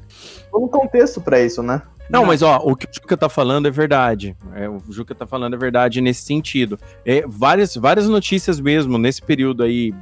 todo um contexto para isso, né? Não, mas ó, o que o Juca tá falando é verdade. É, o Juca tá falando é verdade nesse sentido. É, várias, várias notícias mesmo nesse período aí.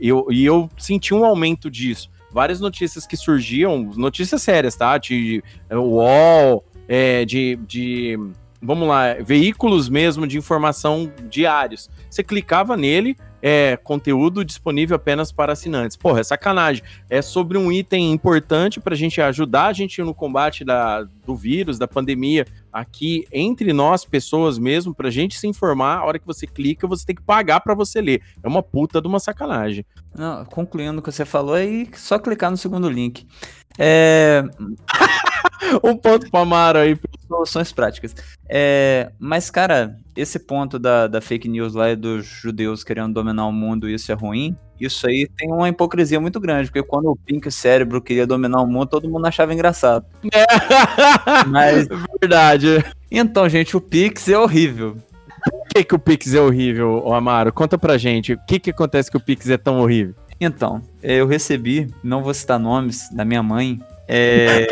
Eu, e eu senti um aumento disso. Várias notícias que surgiam, notícias sérias, tá? De é, UOL, é, de, de. Vamos lá, veículos mesmo de informação diários. Você clicava nele, é conteúdo disponível apenas para assinantes. Porra, é sacanagem. É sobre um item importante pra gente ajudar a gente no combate da, do vírus, da pandemia, aqui entre nós, pessoas mesmo, pra gente se informar. A hora que você clica, você tem que pagar pra você ler. É uma puta de uma sacanagem. Não, concluindo o que você falou, aí só clicar no segundo link. É, *laughs* Um ponto pro Amaro aí. Soluções práticas. É, mas, cara, esse ponto da, da fake news lá e dos judeus querendo dominar o mundo, isso é ruim. Isso aí tem uma hipocrisia muito grande, porque quando o Pink Cérebro queria dominar o mundo, todo mundo achava engraçado. *laughs* Mas, Verdade. então, gente, o Pix é horrível. Por que, que o Pix é horrível, Amaro? Conta pra gente. O que, que acontece que o Pix é tão horrível? Então, é, eu recebi, não vou citar nomes, da minha mãe. É,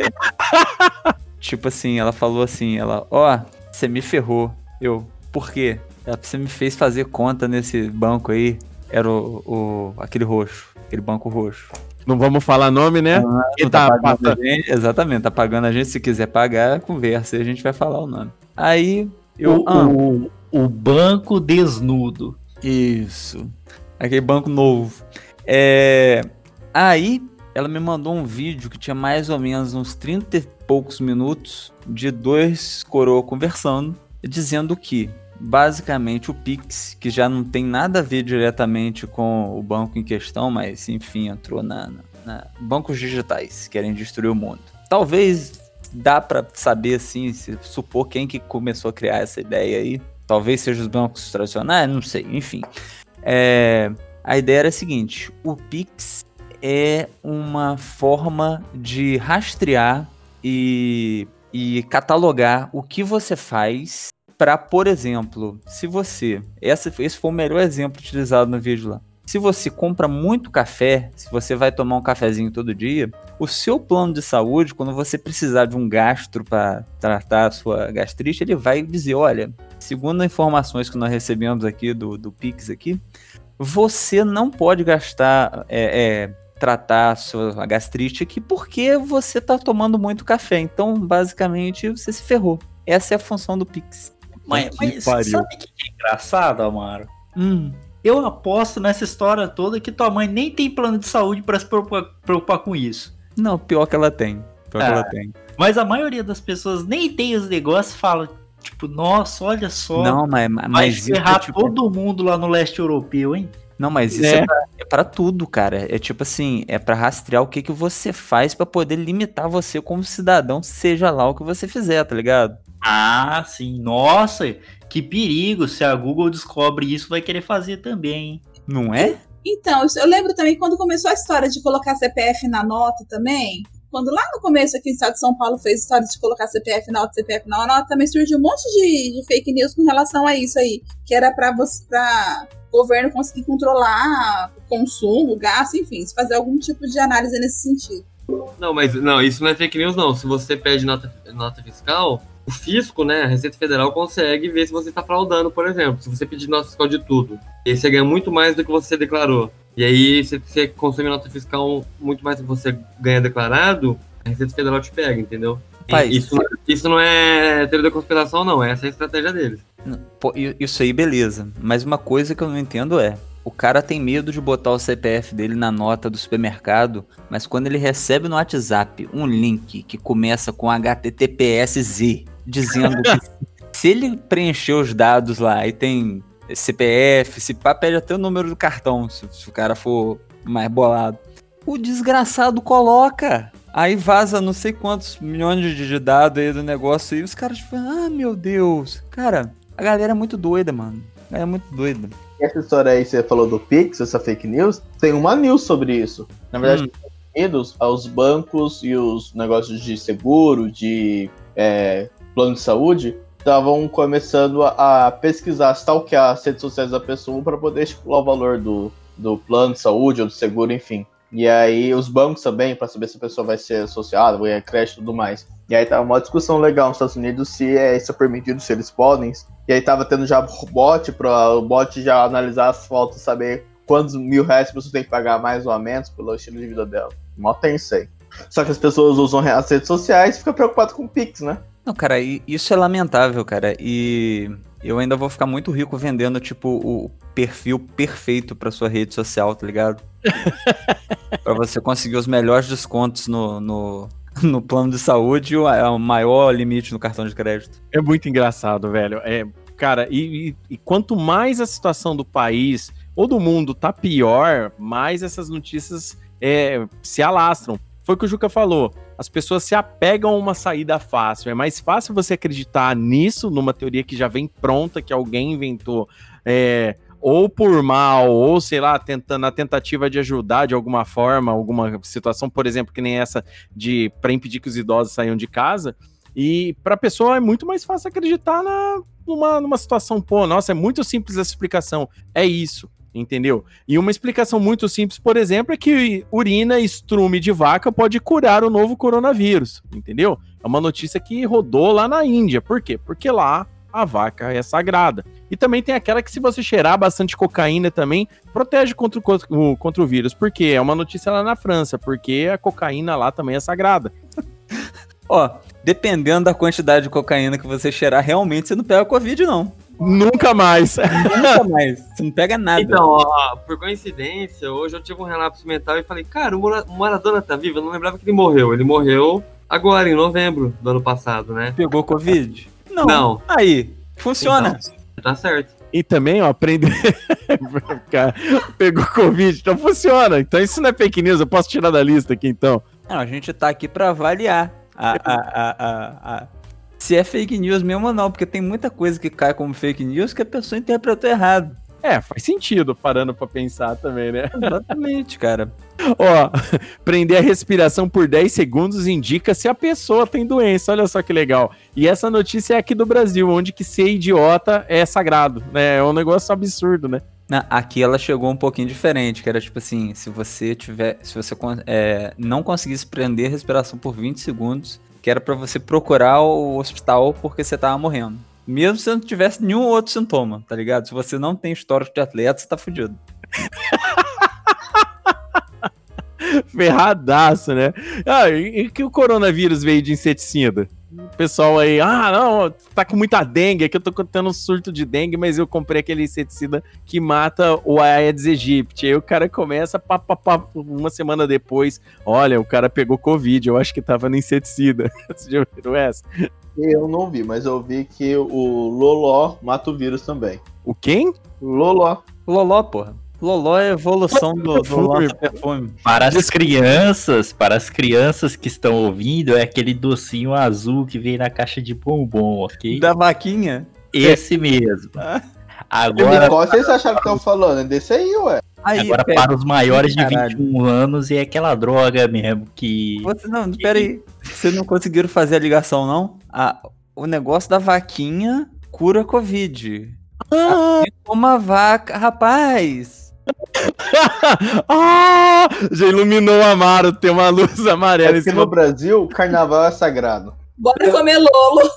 *laughs* tipo assim, ela falou assim, ela, ó, você me ferrou. Eu, por quê? Ela, você me fez fazer conta nesse banco aí. Era o, o- aquele roxo, aquele banco roxo. Não vamos falar nome, né? Não E tá, pagando passa- a gente, exatamente, tá pagando a gente. Se quiser pagar, conversa e a gente vai falar o nome. Aí eu. o, ah, o, o banco desnudo. Isso. Aquele banco novo. É... Aí ela me mandou um vídeo que tinha mais ou menos uns 30 e poucos minutos de dois coroa conversando, dizendo que basicamente o Pix, que já não tem nada a ver diretamente com o banco em questão, mas enfim, entrou na, na- na- bancos digitais, querem destruir o mundo. Talvez dá pra saber assim, se supor quem que começou a criar essa ideia aí. Talvez seja os bancos tradicionais, não sei, enfim. É, a ideia era a seguinte: o Pix é uma forma de rastrear e, e catalogar o que você faz para, por exemplo, se você. Essa, esse foi o melhor exemplo utilizado no vídeo lá. Se você compra muito café, se você vai tomar um cafezinho todo dia, o seu plano de saúde, quando você precisar de um gastro para tratar a sua gastrite, ele vai dizer: olha, segundo informações que nós recebemos aqui do, do Pix aqui, você não pode gastar, é, é, tratar a sua gastrite aqui porque você tá tomando muito café. Então, basicamente, você se ferrou. Essa é a função do Pix. Mas, Que mas sabe o que é engraçado, Amaro? Hum, Eu aposto nessa história toda que tua mãe nem tem plano de saúde pra se preocupar, preocupar com isso. não, pior que ela tem. Pior que ela tem. Mas a maioria das pessoas nem tem os negócios e fala, tipo, nossa, olha só. Não, mas, mas vai é ferrar tipo... todo mundo lá no leste europeu, hein? Não, mas isso É. é, pra, é pra tudo, cara. É tipo assim, é pra rastrear o que, que você faz pra poder limitar você como cidadão, seja lá o que você fizer, tá ligado? Ah, sim. Nossa, que perigo. Se a Google descobre isso, vai querer fazer também, hein? Não é? Então, isso- eu lembro também quando começou a história de colocar CPF na nota também. Quando lá no começo aqui no estado de São Paulo fez história de colocar CPF na nota, CPF na nota, também surgiu um monte de, de fake news com relação a isso aí. Que era pra o governo conseguir controlar o consumo, o gasto, enfim, fazer algum tipo de análise nesse sentido. Não, mas não, isso não é fake news, não. Se você pede nota, nota fiscal, o fisco, né, a Receita Federal consegue ver se você está fraudando, por exemplo. Se você pedir nota fiscal de tudo, e você ganha muito mais do que você declarou. E aí, se você consome nota fiscal muito mais do que você ganha declarado, a Receita Federal te pega, entendeu? E Pai, isso, isso não é teoria da conspiração, não. Essa é a estratégia deles. Pô, isso aí, beleza. Mas uma coisa que eu não entendo é: o cara tem medo de botar o CPF dele na nota do supermercado, mas quando ele recebe no WhatsApp um link que começa com HTTPSZ, dizendo que *laughs* se ele preencher os dados lá e tem CPF, se pá, pede até o número do cartão, se, se o cara for mais bolado. O desgraçado coloca. Aí vaza não sei quantos milhões de, dados aí do negócio e os caras tipo, ah, meu Deus. Cara, a galera é muito doida, mano. A galera é muito doida. Essa história aí, você falou do Pix, essa fake news, tem uma news sobre isso. Na verdade, nos Estados Unidos, os bancos e os negócios de seguro, de é, plano de saúde, estavam começando a, a pesquisar, stalkear as redes sociais da pessoa para poder estipular o valor do, do plano de saúde ou do seguro, enfim. E aí os bancos também, para saber se a pessoa vai ser associada, vai ganhar crédito e tudo mais. E aí tava uma discussão legal nos Estados Unidos se é, isso é permitido, se eles podem. E aí tava tendo já bot para o bot já analisar as fotos saber quantos mil reais a pessoa tem que pagar mais ou menos pelo estilo de vida dela. Mó tem isso aí. Só que as pessoas usam as redes sociais e ficam preocupadas com o Pix, né? Não, cara, isso é lamentável, cara. E eu ainda vou ficar muito rico vendendo, tipo, o perfil perfeito pra sua rede social, tá ligado? *laughs* pra você conseguir os melhores descontos no, no, no plano de saúde e o, é o maior limite no cartão de crédito. É muito engraçado, velho. É, cara, e, e- e quanto mais a situação do país ou do mundo tá pior, mais essas notícias é, se alastram. Foi o que o Juca falou. As pessoas se apegam a uma saída fácil. É mais fácil você acreditar nisso, numa teoria que já vem pronta, que alguém inventou, é, ou por mal, ou sei lá, tentando na tentativa de ajudar de alguma forma, alguma situação, por exemplo, que nem essa de para impedir que os idosos saiam de casa. E para a pessoa é muito mais fácil acreditar na, numa, numa situação, pô, nossa, é muito simples essa explicação. É isso, entendeu? E uma explicação muito simples, por exemplo, é que urina e estrume de vaca pode curar o novo coronavírus, entendeu? É uma notícia que rodou lá na Índia. Por quê? Porque lá a vaca é sagrada. E também tem aquela que se você cheirar bastante cocaína também, protege contra o, contra o, contra vírus. Por quê? É uma notícia lá na França, porque a cocaína lá também é sagrada. *laughs* Ó, dependendo da quantidade de cocaína que você cheirar, realmente você não pega Covid, não. Nunca mais. Nunca mais. Você não pega nada. Então, ó, por coincidência, hoje eu tive um relapso mental e falei, cara, o Mara- o Maradona tá vivo? Eu não lembrava que ele morreu. Ele morreu agora, em novembro do ano passado, né? Pegou Covid? Não. Não. Aí, funciona. Então, tá certo. E também, ó, aprender. *laughs* Pegou Covid, então funciona. Então isso não é fake news, eu posso tirar da lista aqui então. Não, a gente tá aqui pra avaliar a, a, a, a- a- se é fake news mesmo ou não, porque tem muita coisa que cai como fake news que a pessoa interpretou errado. É, faz sentido parando pra pensar também, né? Exatamente, cara. *laughs* Ó, *laughs* prender a respiração por 10 segundos indica se a pessoa tem doença. Olha só que legal. E essa notícia é aqui do Brasil, onde que ser idiota é sagrado, né? É um negócio absurdo, né? Aqui ela chegou um pouquinho diferente, que era tipo assim, se você tiver, se você é, não conseguisse prender a respiração por 20 segundos, que era pra você procurar o hospital porque você tava morrendo. Mesmo se não tivesse nenhum outro sintoma, tá ligado? Se você não tem histórico de atleta, você tá fudido. *laughs* Ferradaço, né? Ah, e que o coronavírus veio de inseticida? O pessoal aí, ah, não, tá com muita dengue, aqui eu tô tendo um surto de dengue, mas eu comprei aquele inseticida que mata o Aedes aegypti. Aí o cara começa, pá, pá, pá, uma semana depois, olha, o cara pegou Covid, eu acho que tava no inseticida. *laughs* Você já viram essa? Eu não vi, mas eu vi que o Loló mata o vírus também. O quem? Loló. Loló, porra. Loló é a evolução do, do Perfume. lança-perfume. Para as crianças, para as crianças que estão ouvindo, é aquele docinho azul que vem na caixa de bombom, ok? Da vaquinha. Esse mesmo. Ah. Agora, Qual vocês acharam que estão falando? É desse aí, ué. Aí, agora pera- para os maiores de Caralho. 21 anos, é aquela droga mesmo que. Você, não, pera aí. Vocês não conseguiram fazer a ligação, não? Ah, o negócio da vaquinha cura Covid. Ah, Uma vaca, rapaz. *laughs* ah, já iluminou o Amaro, tem uma luz amarela Porque no Brasil, o carnaval é sagrado. Bora comer Lolo.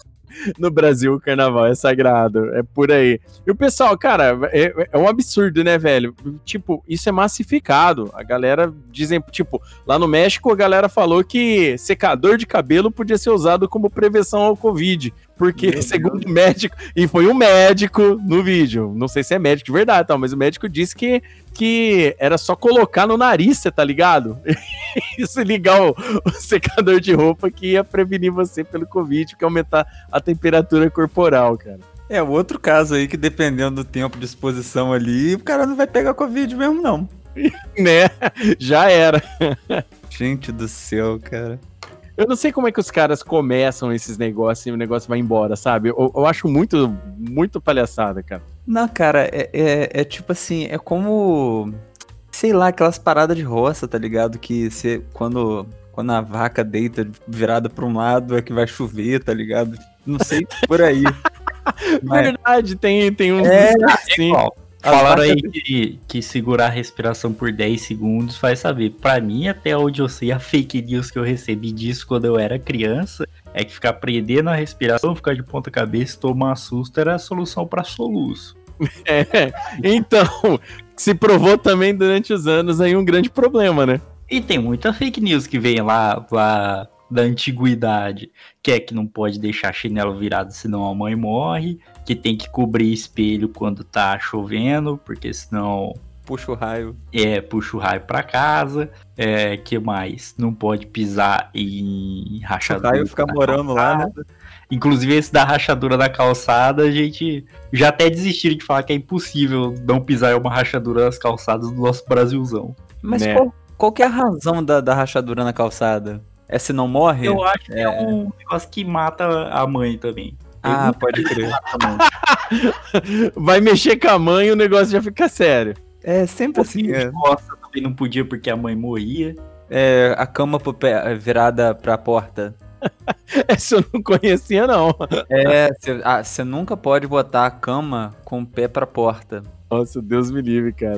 no Brasil o carnaval é sagrado, é por aí. E o pessoal, cara, é, é um absurdo, né, velho? Tipo, isso é massificado. A galera dizem, tipo, lá no México a galera falou que secador de cabelo podia ser usado como prevenção ao Covid. Porque, Meu segundo o médico, e foi um médico no vídeo, não sei se é médico de verdade, tal, mas o médico disse que, que era só colocar no nariz, você tá ligado? *laughs* Isso ligar o, o secador de roupa que ia prevenir você pelo Covid, que aumentar a temperatura corporal, cara. É outro caso aí que dependendo do tempo de exposição ali, o cara não vai pegar Covid mesmo, não. *laughs* Né? Já era. Gente do céu, cara. Eu não sei como é que os caras começam esses negócios e o negócio vai embora, sabe? Eu, eu acho muito, muito palhaçada, cara. Não, cara, é, é, é tipo assim, é como. Sei lá, aquelas paradas de roça, tá ligado? Que você, quando, quando a vaca deita virada pra um lado é que vai chover, tá ligado? Não sei por aí. *laughs* Mas, Verdade, tem, tem um. É, assim. Igual. Falaram aí que, que segurar a respiração por 10 segundos faz saber. Pra mim, até onde eu sei, a fake news que eu recebi disso quando eu era criança é que ficar prendendo a respiração, ficar de ponta cabeça e tomar susto era a solução pra soluço. *laughs* É. Então, se provou também durante os anos aí um grande problema, né? E tem muita fake news que vem lá, lá da antiguidade, que é que não pode deixar chinelo virado senão a mãe morre, que tem que cobrir espelho quando tá chovendo, porque senão Puxa o raio. é, puxa o raio pra casa. É, que mais? Não pode pisar em O rachadura. raio fica morando lá, né? Inclusive, esse da rachadura da calçada, a gente já até desistiram de falar que é impossível não pisar em uma rachadura nas calçadas do nosso Brasilzão. Mas Né. qual, qual que é a razão da, da rachadura na calçada? É se não morre? Eu acho que é um negócio que mata a mãe também. Ah, pode crer. *laughs* Vai mexer com a mãe e o negócio já fica sério. É sempre assim. de É, costa também não podia porque a mãe morria. É, a cama pro pé- virada pra porta. *laughs* Essa eu não conhecia, não. É, você nunca pode botar a cama com o pé pra porta. Nossa, Deus me livre, cara.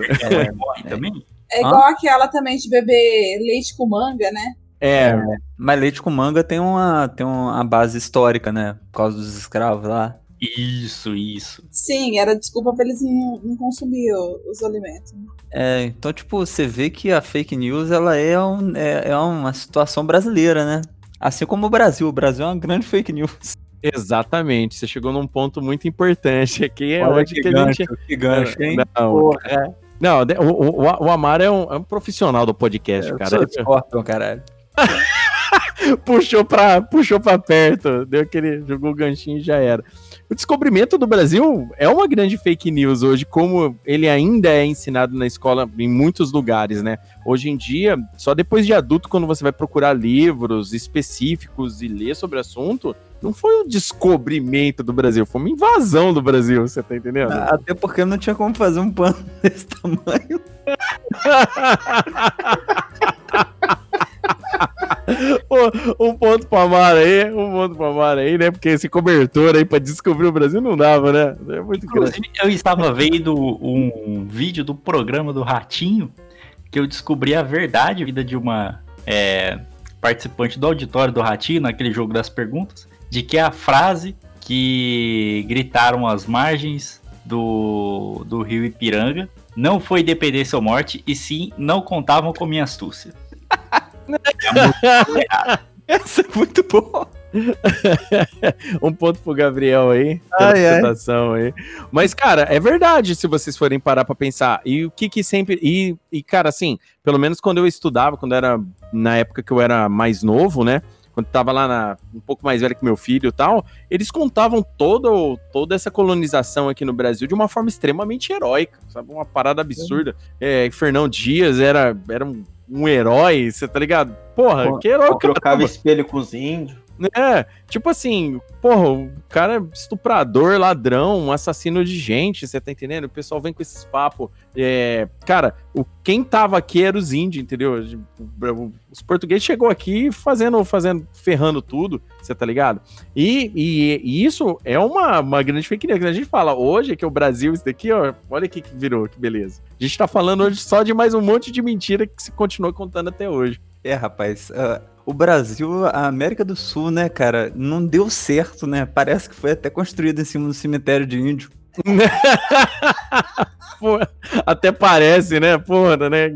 Morre também. É igual aquela também de beber leite com manga, né? É, Mas leite com manga tem uma, tem uma base histórica, né? Por causa dos escravos lá. Isso, isso. Sim, era desculpa pra eles não, não consumir o- os alimentos. É, então, tipo, você vê que a fake news, ela é, um, é, é uma situação brasileira, né? Assim como o Brasil. O Brasil é uma grande fake news. exatamente. Você chegou num ponto muito importante aqui. É Olha onde que que a gancho, gente. que gancho, hein? Não, não de- o, o, o Amaro é um, é um profissional do podcast, Eu cara. sou Scorpion, caralho. *laughs* puxou pra, puxou pra perto, deu aquele, jogou o ganchinho e já era. O descobrimento do Brasil é uma grande fake news hoje, como ele ainda é ensinado na escola em muitos lugares, né? Hoje em dia, só depois de adulto, quando você vai procurar livros específicos e ler sobre o assunto, não foi um descobrimento do Brasil, foi uma invasão do Brasil, você tá entendendo? Até porque não tinha como fazer um pano *laughs* desse tamanho. *laughs* *laughs* Um ponto pro Amaro aí, um ponto pro Amaro aí, né? Porque esse cobertor aí pra descobrir o Brasil não dava, né? É muito grande. Inclusive, eu estava vendo um vídeo do programa do Ratinho que eu descobri a verdade, a vida de uma é, participante do auditório do Ratinho, naquele jogo das perguntas, de que a frase que gritaram às margens do, do rio Ipiranga não foi dependência ou morte, e sim não contavam com minha astúcia. *laughs* *laughs* Essa é muito boa. *laughs* um ponto pro Gabriel aí, Ai, ai. aí. Mas, cara, é verdade se vocês forem parar pra pensar. E o que que sempre. E, e, cara, assim, pelo menos quando eu estudava, quando era. Na época que eu era mais novo, né? Quando tava lá na, um pouco mais velho que meu filho e tal, eles contavam todo, toda essa colonização aqui no Brasil de uma forma extremamente heróica, sabe? Uma parada absurda. É, Fernão Dias era, era um, um herói, você tá ligado? Porra, Pô, que herói o Trocava espelho com os índios. É, tipo assim, porra, o cara é estuprador, ladrão, assassino de gente, você tá entendendo? O pessoal vem com esses papos. É, cara, o, quem tava aqui era os índios, entendeu? Os portugueses chegou aqui fazendo, fazendo, ferrando tudo, você tá ligado? E, e- e isso é uma, uma grande fake news. A gente fala hoje que o Brasil, isso daqui, ó, olha o que virou, que beleza. A gente tá falando hoje só de mais um monte de mentira que se continua contando até hoje. É, rapaz, ah, o Brasil, a América do Sul, né, cara, não deu certo, né? Parece que foi até construído em cima do cemitério de índio. *laughs* Até parece, né? Porra, né?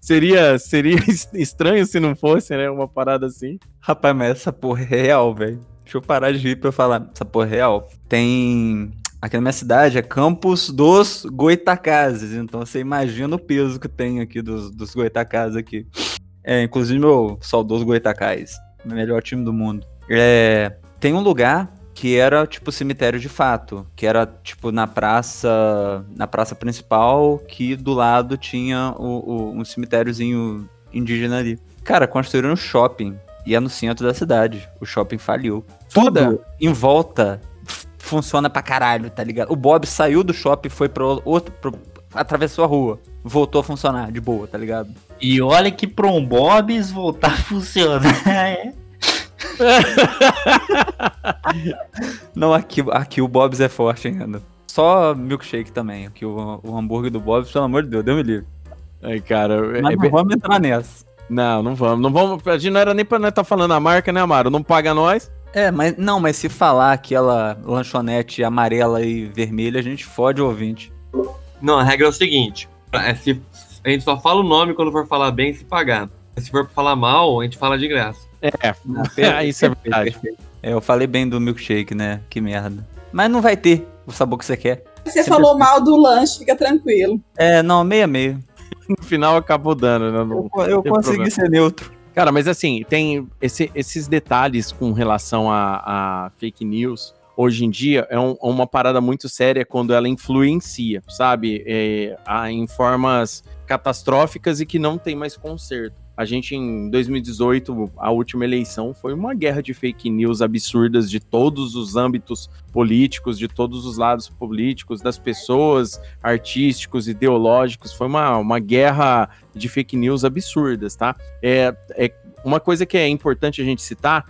Seria, seria es- estranho se não fosse, né? Uma parada assim. Rapaz, mas essa porra é real, velho. Deixa eu parar de rir pra eu falar. Essa porra é real. Tem. Aqui na minha cidade é Campos dos Goitacazes. Então você imagina o peso que tem aqui dos, dos Goitacazes aqui. É, inclusive meu saudoso Goitacás. O melhor time do mundo. É, tem um lugar que era tipo cemitério de fato, que era tipo na praça, na praça principal, que do lado tinha o, o- um cemitériozinho indígena ali. Cara, construíram um shopping e é no centro da cidade. O shopping faliu. Tudo em volta funciona pra caralho, tá ligado? O Bob saiu do shopping, foi pro outro, pro- atravessou a rua, voltou a funcionar de boa, tá ligado? E olha que pra um Bob's voltar a funcionar. *laughs* é. Não, aqui, aqui o Bob's é forte ainda. Só milkshake também. Aqui o, o hambúrguer do Bob's, pelo amor de Deus, Deus me livre. Ai, cara. Mas é não vamos entrar nessa. Não, não vamos. Não vamos. A gente não era nem pra nós estar falando a marca, né, Amaro? Não paga nós. É, mas não, mas se falar aquela lanchonete amarela e vermelha, a gente fode o ouvinte. Não, a regra é o seguinte: é se, a gente só fala o nome quando for falar bem e se pagar. Se for falar mal, a gente fala de graça. É, Ah, *laughs* isso é verdade. É, eu falei bem do milkshake, né? Que merda. Mas não vai ter o sabor que você quer. Você Você falou mal do lanche, fica tranquilo. É, não, meia meio. *laughs* No final acabou dando, né? Eu, Não- eu tem consegui problema. ser neutro. Cara, mas assim, tem esse- esses detalhes com relação a, a fake news. Hoje em dia é um- uma parada muito séria quando ela influencia, sabe? É, em formas catastróficas e que não tem mais conserto. A gente, em 2018, a última eleição, foi uma guerra de fake news absurdas de todos os âmbitos políticos, de todos os lados políticos, das pessoas, artísticos, ideológicos. Foi uma, uma guerra de fake news absurdas, tá? É, é uma coisa que é importante a gente citar,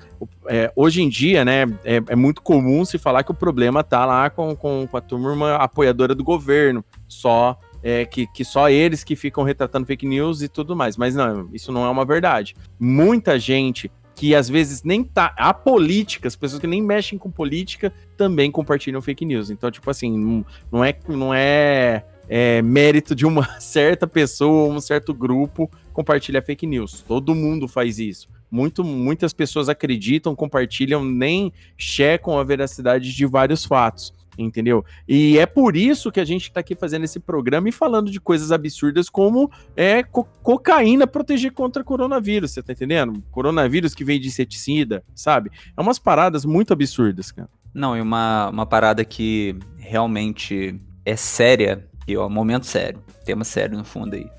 é, hoje em dia, né, é, é muito comum se falar que o problema tá lá com, com, com a turma apoiadora do governo, só é, que, que só eles que ficam retratando fake news e tudo mais, mas não, isso não é uma verdade. Muita gente que às vezes nem tá, a política, as pessoas que nem mexem com política também compartilham fake news, então tipo assim, não, não é, não é é, mérito de uma *laughs* certa pessoa, um certo grupo compartilhar fake news. Todo mundo faz isso. Muito, muitas pessoas acreditam, compartilham, nem checam a veracidade de vários fatos. Entendeu? E é por isso que a gente tá aqui fazendo esse programa e falando de coisas absurdas como é co- cocaína proteger contra coronavírus, você tá entendendo? Coronavírus que veio de inseticida, sabe? É umas paradas muito absurdas, cara. Não, e uma, uma parada que realmente é séria, e ó, momento sério, tema sério no fundo aí. *laughs*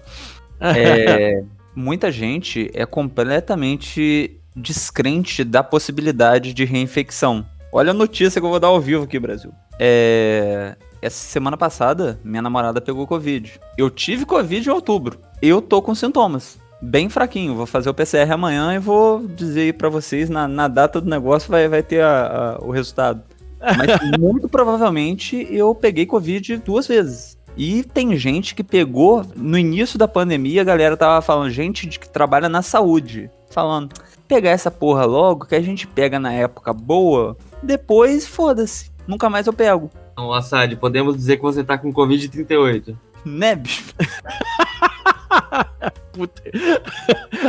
É, muita gente é completamente descrente da possibilidade de reinfecção. Olha a notícia que eu vou dar ao vivo aqui, Brasil. É, essa semana passada, minha namorada pegou Covid. Eu tive Covid em outubro. Eu tô com sintomas. Bem fraquinho. Vou fazer o PCR amanhã e vou dizer aí pra vocês, na, na data do negócio vai, vai ter a- a- o resultado. Mas *laughs* muito provavelmente eu peguei Covid duas vezes. E tem gente que pegou, no início da pandemia, a galera tava falando, gente de que trabalha na saúde, falando, pegar essa porra logo, que a gente pega na época boa, depois foda-se, nunca mais eu pego. Então, Assad, podemos dizer que você tá com Covid-38. Né, bicho? *laughs* Puta.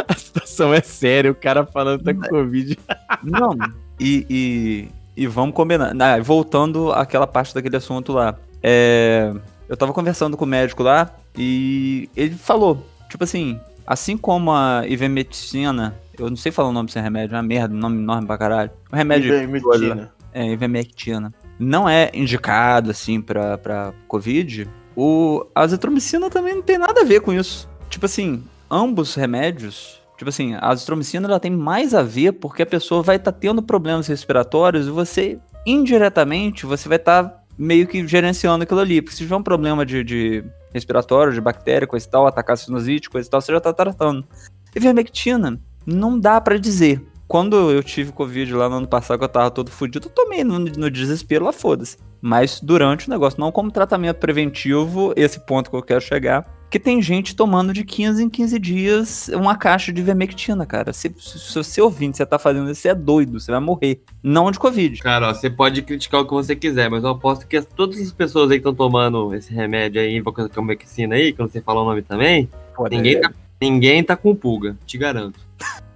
A situação é séria, o cara falando tá com Covid. *laughs* Não. E, e, e vamos combinar. Ah, voltando àquela parte daquele assunto lá. É, eu tava conversando com o médico lá e ele falou, tipo assim, assim como a ivermectina, eu não sei falar o nome desse remédio, é uma merda, um nome enorme pra caralho. O remédio Ivermectina. é, ivermectina, não é indicado, assim, pra, pra Covid, o a azitromicina também não tem nada a ver com isso. Tipo assim, ambos remédios, tipo assim, a azitromicina ela tem mais a ver porque a pessoa vai estar tendo problemas respiratórios e você, indiretamente, você vai estar meio que gerenciando aquilo ali. Porque se tiver um problema de, de respiratório, de bactéria, coisa e tal, atacar sinusite, coisa e tal, você já tá tratando. Ivermectina, não dá pra dizer. Quando eu tive Covid lá no ano passado, que eu tava todo fudido, eu tomei no, no desespero lá, foda-se. Mas durante o negócio, não como tratamento preventivo, esse ponto que eu quero chegar, que tem gente tomando de 15 em 15 dias uma caixa de vermectina, cara. Se, se, se você ouvindo, você tá fazendo isso, você é doido, você vai morrer. Não de Covid. Cara, ó, você pode criticar o que você quiser, mas eu aposto que todas as pessoas aí que estão tomando esse remédio aí, invocamecina aí, que eu não sei falar o nome também, ninguém tá, ninguém tá com pulga, te garanto. *laughs*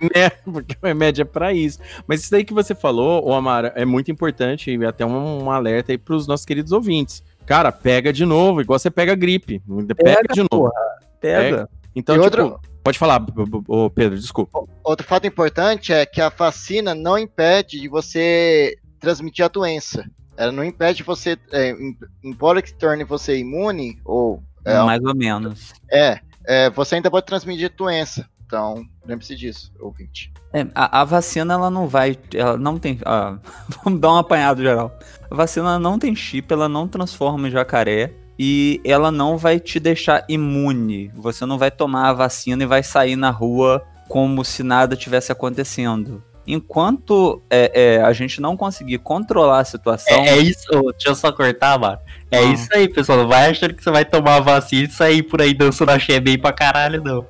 né? Porque o remédio é pra isso. Mas isso daí que você falou, ô Amara, é muito importante e até um, um alerta aí pros nossos queridos ouvintes. Cara, pega de novo, igual você pega gripe. Pega, de novo. Pega. Então, E tipo, outro- pode falar, Pedro, desculpa. Outro fato importante é que a vacina não impede de você transmitir a doença. Ela não impede você, é, em- embora que torne você imune, ou é, Mais ou menos. é, é, você ainda pode transmitir a doença. Então, lembre-se disso, ouvinte. É, a, a vacina, ela não vai. Ela não tem. ah, *laughs* vamos dar um apanhado geral. A vacina não tem chip, ela não transforma em jacaré. E ela não vai te deixar imune. Você não vai tomar a vacina e vai sair na rua como se nada tivesse acontecendo. Enquanto é, é, a gente não conseguir controlar a situação. É, é isso, deixa eu só cortar, mano. É Ah. isso aí, pessoal. Não vai achando que você vai tomar a vacina e sair por aí dançando axé bem pra caralho, não.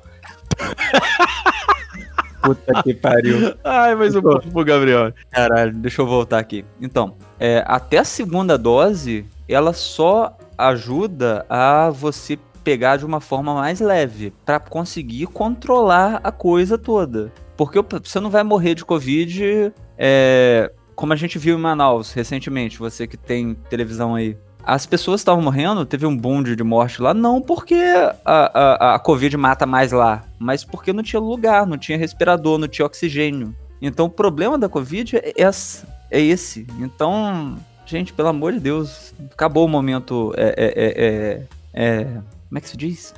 *laughs* Puta que pariu. Ai, mais um pouco pro Gabriel. Caralho, deixa eu voltar aqui. Então, é, até a segunda dose, ela só ajuda a você pegar de uma forma mais leve, pra conseguir controlar a coisa toda. Porque o- você não vai morrer de Covid, é, como a gente viu em Manaus recentemente, você que tem televisão aí. As pessoas estavam morrendo, teve um boom de de morte lá, não porque a, a, a Covid mata mais lá, mas porque não tinha lugar, não tinha respirador, não tinha oxigênio. Então o problema da Covid é, essa, é esse. Então, gente, pelo amor de Deus, acabou o momento. É, é, é, é, é- como é que se diz?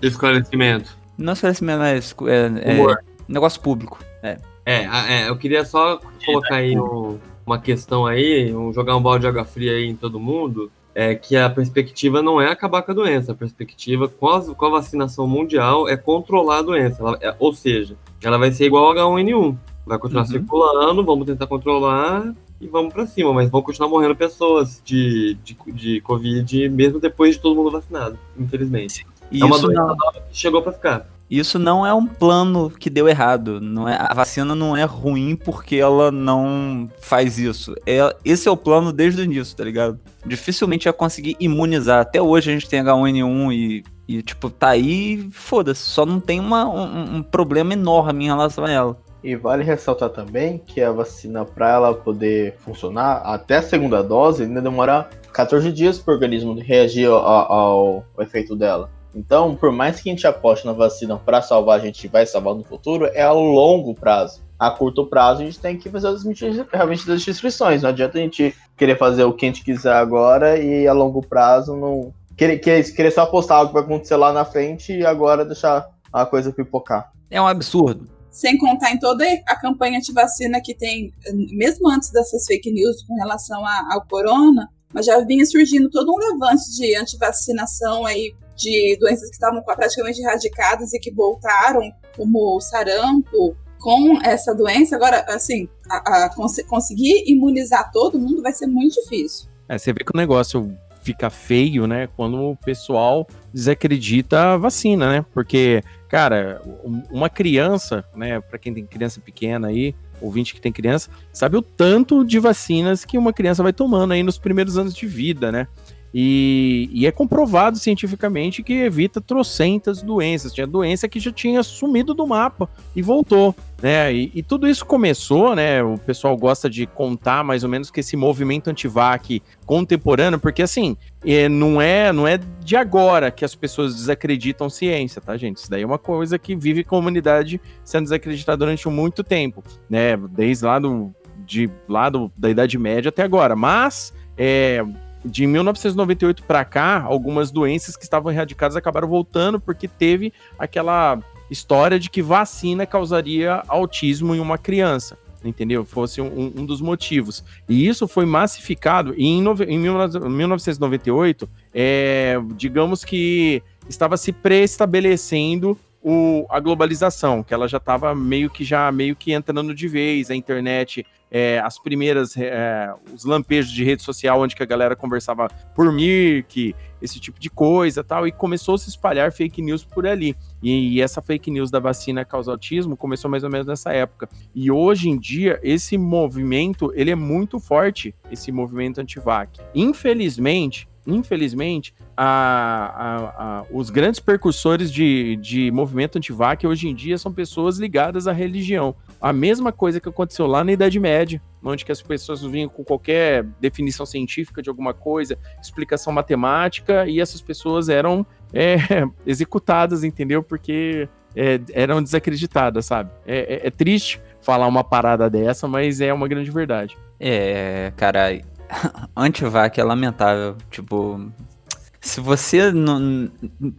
Esclarecimento. Não é esclarecimento, mas é, é, negócio público. É. É, é, eu queria só colocar aí um- uma questão aí, um, jogar um balde de água fria aí em todo mundo, é que a perspectiva não é acabar com a doença, a perspectiva com a, com a vacinação mundial é controlar a doença, Ela- é- ou seja, ela vai ser igual ao H1N1, vai continuar Uhum. circulando, vamos tentar controlar e vamos pra cima, mas vão continuar morrendo pessoas de, de, de Covid mesmo depois de todo mundo vacinado, infelizmente. E é uma isso doença não, nova que chegou pra ficar. Isso não é um plano que deu errado. Não é, a vacina não é ruim porque ela não faz isso. É, esse é o plano desde o início, tá ligado? Dificilmente ia conseguir imunizar. Até hoje a gente tem H1N1 e, e tipo, tá aí, foda-se. Só não tem uma, um, um problema enorme em relação a ela. E vale ressaltar também que a vacina, para ela poder funcionar, até a segunda dose, ainda demora 14 dias para o organismo reagir ao, ao- ao efeito dela. Então, por mais que a gente aposte na vacina para salvar, a gente vai salvar no futuro, é a longo prazo. A curto prazo, a gente tem que fazer as medidas- realmente das restrições. Não adianta a gente querer fazer o que a gente quiser agora e a longo prazo não. Querer, querer, querer só apostar algo que vai acontecer lá na frente e agora deixar a coisa pipocar. É um absurdo. Sem contar em toda a campanha anti-vacina que tem, mesmo antes dessas fake news com relação a- ao corona, mas já vinha surgindo todo um levante de antivacinação aí de doenças que estavam praticamente erradicadas e que voltaram, como o sarampo, com essa doença. Agora, assim, a- a cons- conseguir imunizar todo mundo vai ser muito difícil. É, você vê que o negócio fica feio, né? Quando o pessoal desacredita a vacina, né? Porque, cara, um- uma criança, né? Pra quem tem criança pequena aí, ouvinte que tem criança, sabe o tanto de vacinas que uma criança vai tomando aí nos primeiros anos de vida, né? E, e é comprovado cientificamente que evita trocentas doenças. Tinha doença que já tinha sumido do mapa e voltou, né? E, e tudo isso começou, né? O pessoal gosta de contar mais ou menos que esse movimento antivac contemporâneo, porque assim, é, não é não é de agora que as pessoas desacreditam ciência, tá, gente? Isso daí é uma coisa que vive com a humanidade sendo desacreditada durante muito tempo, né? Desde lá do, de, lá do, da Idade Média até agora. Mas é, de 1998 para cá, algumas doenças que estavam erradicadas acabaram voltando porque teve aquela história de que vacina causaria autismo em uma criança. Entendeu? Fosse um, um dos motivos. E isso foi massificado e em, em 19- 1998, é, digamos que estava se pré-estabelecendo o- a globalização, que ela já estava meio que já meio que entrando de vez, a internet, é, as primeiras, é, os lampejos de rede social onde que a galera conversava por Mirk, esse tipo de coisa tal, e começou a se espalhar fake news por ali. E, e essa fake news da vacina causa autismo começou mais ou menos nessa época. E hoje em dia, esse movimento, ele é muito forte, esse movimento anti-vac. Infelizmente, infelizmente, a- a- a- os grandes percursores de, de movimento anti-vac hoje em dia são pessoas ligadas à religião. A mesma coisa que aconteceu lá na Idade Média, onde que as pessoas vinham com qualquer definição científica de alguma coisa, explicação matemática, e essas pessoas eram *laughs* é, executadas, entendeu? Porque é, eram desacreditadas, sabe? É, é- é triste falar uma parada dessa, mas é uma grande verdade. É, cara, *laughs* antivac é lamentável. Tipo, se você não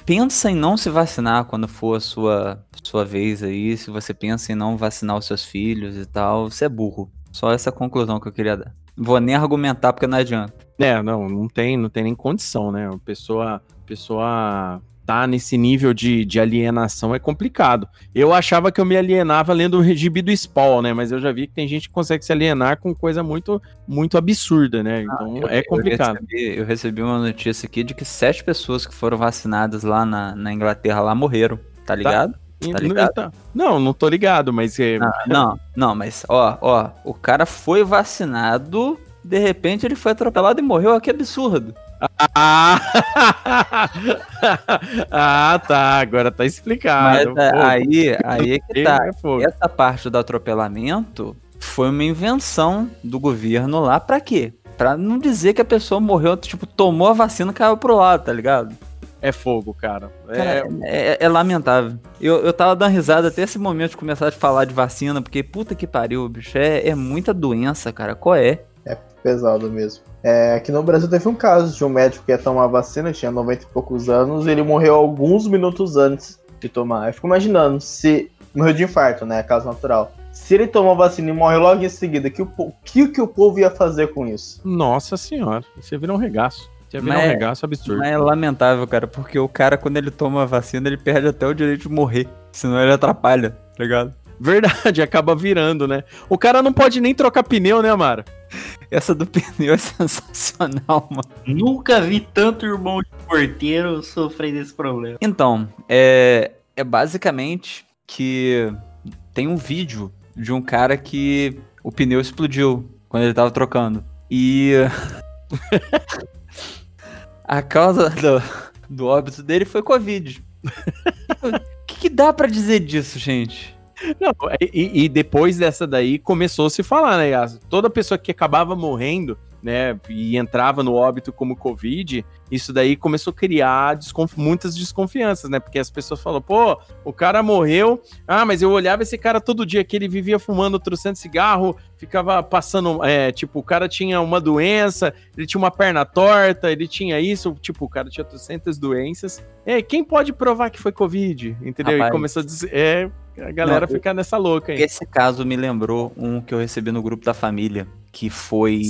pensa em não se vacinar quando for a sua, sua vez aí, se você pensa em não vacinar os seus filhos e tal, você é burro. Só essa conclusão que eu queria dar. Vou nem argumentar porque não adianta. É, não, não tem, não tem nem condição, né? A pessoa, a pessoa tá nesse nível de, de alienação é complicado. Eu achava que eu me alienava lendo o Regibe do Spawn, né? Mas eu já vi que tem gente que consegue se alienar com coisa muito, muito absurda, né? Então Eu- é complicado. Eu recebi, eu recebi uma notícia aqui de que sete pessoas que foram vacinadas lá na, na Inglaterra lá morreram, tá ligado? E- tá ligado? tá- Não, não tô ligado, mas Não, não, não, mas ó, ó, o cara foi vacinado, de repente ele foi atropelado e morreu, ó, que absurdo. Ah, *laughs* ah tá. Agora tá Mas explicado. é, Pô, aí, aí é que tá. é fogo. Essa parte do atropelamento foi uma invenção do governo lá pra quê? Pra não dizer que a pessoa morreu, tipo, tomou a vacina e caiu pro lado, tá ligado? É fogo, cara. É, Cara, é, é lamentável. Eu, eu tava dando risada até esse momento de começar a falar de vacina, porque puta que pariu, bicho. É, é muita doença, cara. Qual é? Pesado mesmo. É, aqui no Brasil teve um caso de um médico que ia tomar vacina, tinha 90 e poucos anos, e ele morreu alguns minutos antes de tomar. Eu fico imaginando se. Morreu de infarto, né? Caso natural. Se ele tomou a vacina e morreu logo em seguida, que o, que, que o povo ia fazer com isso? Nossa senhora. Você vira um regaço. Você vira Mas um é- regaço absurdo. Mas é lamentável, cara, porque o cara, quando ele toma a vacina, ele perde até o direito de morrer. Senão ele atrapalha, tá ligado? Verdade, *laughs* acaba virando, né? O cara não pode nem trocar pneu, né, Amara? Essa do *laughs* pneu é sensacional, mano. Nunca vi tanto irmão de porteiro sofrer desse problema. Então, é, é basicamente que tem um vídeo de um cara que o pneu explodiu quando ele tava trocando. E *laughs* a causa do, do óbito dele foi Covid. *laughs* O que, que dá pra dizer disso, gente? Não, e, e depois dessa daí começou a se falar, né? Toda pessoa que acabava morrendo, né, e entrava no óbito como Covid, isso daí começou a criar desconf- muitas desconfianças, né? Porque as pessoas falam, pô, o cara morreu, ah, mas eu olhava esse cara todo dia que ele vivia fumando trocando cigarro, ficava passando, é, tipo, o cara tinha uma doença, ele tinha uma perna torta, ele tinha isso, tipo, o cara tinha 300 doenças. É, quem pode provar que foi Covid? Entendeu? Rapaz. E começou a dizer, é, a galera Não, fica nessa louca aí. Esse caso me lembrou um que eu recebi no grupo da família, que foi.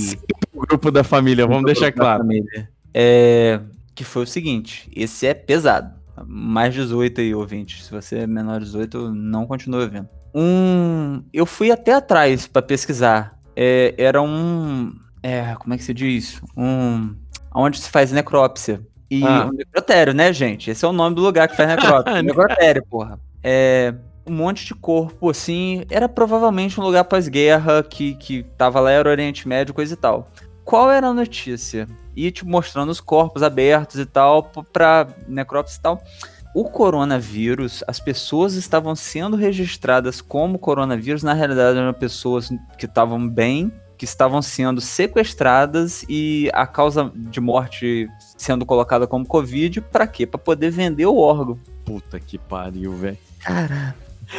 O *laughs* grupo da família, vamos deixar grupo da claro. família. É, que foi o seguinte: esse é pesado. Mais 18 aí, ouvinte. Se você é menor de 18, não continue ouvindo. Um. Eu fui até atrás pra pesquisar. É, era um. É, como é que se diz? Um. Onde se faz necrópsia. E Ah. um necrotério, né, gente? Esse é o nome do lugar que faz *laughs* necrópsia. necrotério, porra. É. Um monte de corpo, assim. Era provavelmente um lugar pós-guerra que, que tava lá, era Oriente Médio, coisa e tal. Qual era a notícia? E te mostrando os corpos abertos e tal, pra necrópsia e tal. O coronavírus, as pessoas estavam sendo registradas como coronavírus, na realidade eram pessoas que estavam bem, que estavam sendo sequestradas e a causa de morte sendo colocada como Covid, pra quê? Pra poder vender o órgão. Puta que pariu, velho. Cara,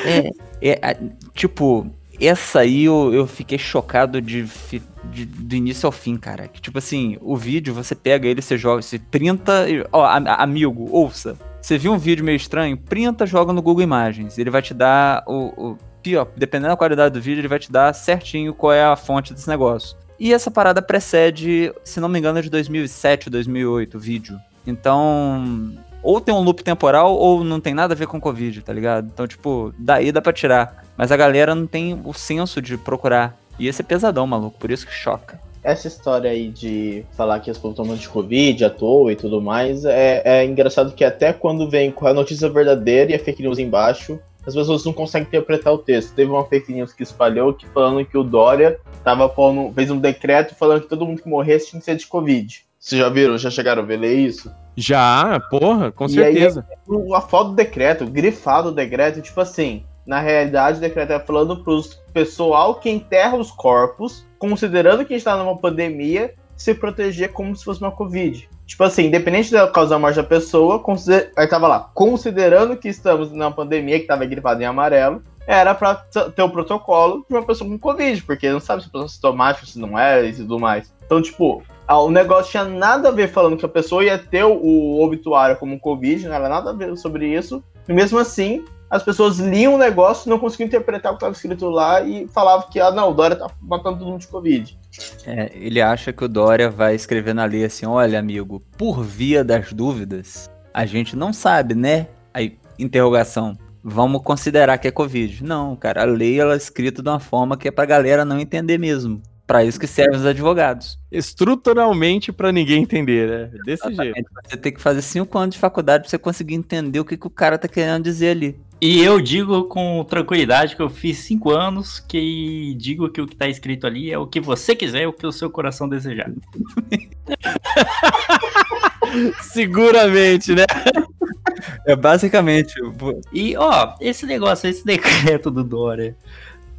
é, é, tipo, essa aí eu, eu fiquei chocado de, de- do início ao fim, cara. Que, tipo assim, o vídeo, você pega ele, você joga, você printa, ó, amigo, ouça. Você viu um vídeo meio estranho? Printa, joga no Google Imagens. Ele vai te dar o, o pior, dependendo da qualidade do vídeo, ele vai te dar certinho qual é a fonte desse negócio. E essa parada precede, se não me engano, é de 2007 ou 2008 o vídeo. Então, ou tem um loop temporal ou não tem nada a ver com Covid, tá ligado? Então, tipo, daí dá pra tirar. Mas a galera não tem o senso de procurar. E esse é pesadão, maluco, por isso que choca. Essa história aí de falar que as pessoas tomam de Covid à toa e tudo mais, é, é engraçado que até quando vem com a notícia verdadeira e a fake news embaixo, as pessoas não conseguem interpretar o texto. Teve uma fake news que espalhou que falando que o Dória tava pondo, fez um decreto falando que todo mundo que morresse tinha que ser de Covid. Vocês já viram? Já chegaram a ver ler isso? Já, porra, com E aí- certeza. O- A foto do decreto, grifado o decreto, tipo assim, na realidade o decreto é falando pros pessoal que enterra os corpos, considerando que a gente tá numa pandemia, se proteger como se fosse uma Covid. Tipo assim, independente da causa da morte da pessoa, consider... aí tava lá, considerando que estamos numa pandemia que tava grifado em amarelo, era pra t- ter o protocolo de uma pessoa com Covid, porque não sabe se a pessoa é sintomática, se não é e tudo mais. Então, tipo, ah, o negócio tinha nada a ver falando que a pessoa ia ter o, obituário como Covid, não era nada a ver sobre isso. E mesmo assim, as pessoas liam o negócio, não conseguiam interpretar o que estava escrito lá e falavam que, ah, não, o Dória tá matando todo mundo de Covid. É, ele acha que o Dória vai escrever na lei assim: olha, amigo, por via das dúvidas, a gente não sabe, né? Aí, interrogação. Vamos considerar que é Covid. Não, cara, a lei ela é escrita de uma forma que é pra galera não entender mesmo. Pra isso que servem os advogados. Estruturalmente pra ninguém entender, né? Desse jeito. Exatamente. Você tem que fazer cinco anos de faculdade pra você conseguir entender o que, que o cara tá querendo dizer ali. E eu digo com tranquilidade que eu fiz cinco anos, que digo que o que tá escrito ali é o que você quiser, o que o seu coração desejar. *laughs* Seguramente, né? É basicamente. E, ó, esse negócio, esse decreto do Dória,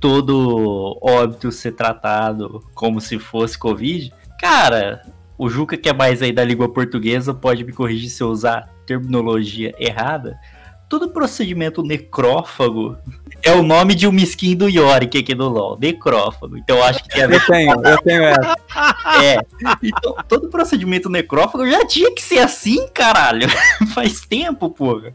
todo óbito ser tratado como se fosse Covid, cara, o Juca que é mais aí da língua portuguesa pode me corrigir se eu usar terminologia errada. Todo procedimento necrófago é o nome de uma skin do Yorick aqui do LoL, necrófago. Então eu acho que tem a ver Eu tenho, eu tenho essa. *laughs* é. Então, todo procedimento necrófago já tinha que ser assim, caralho. *laughs* Faz tempo, porra.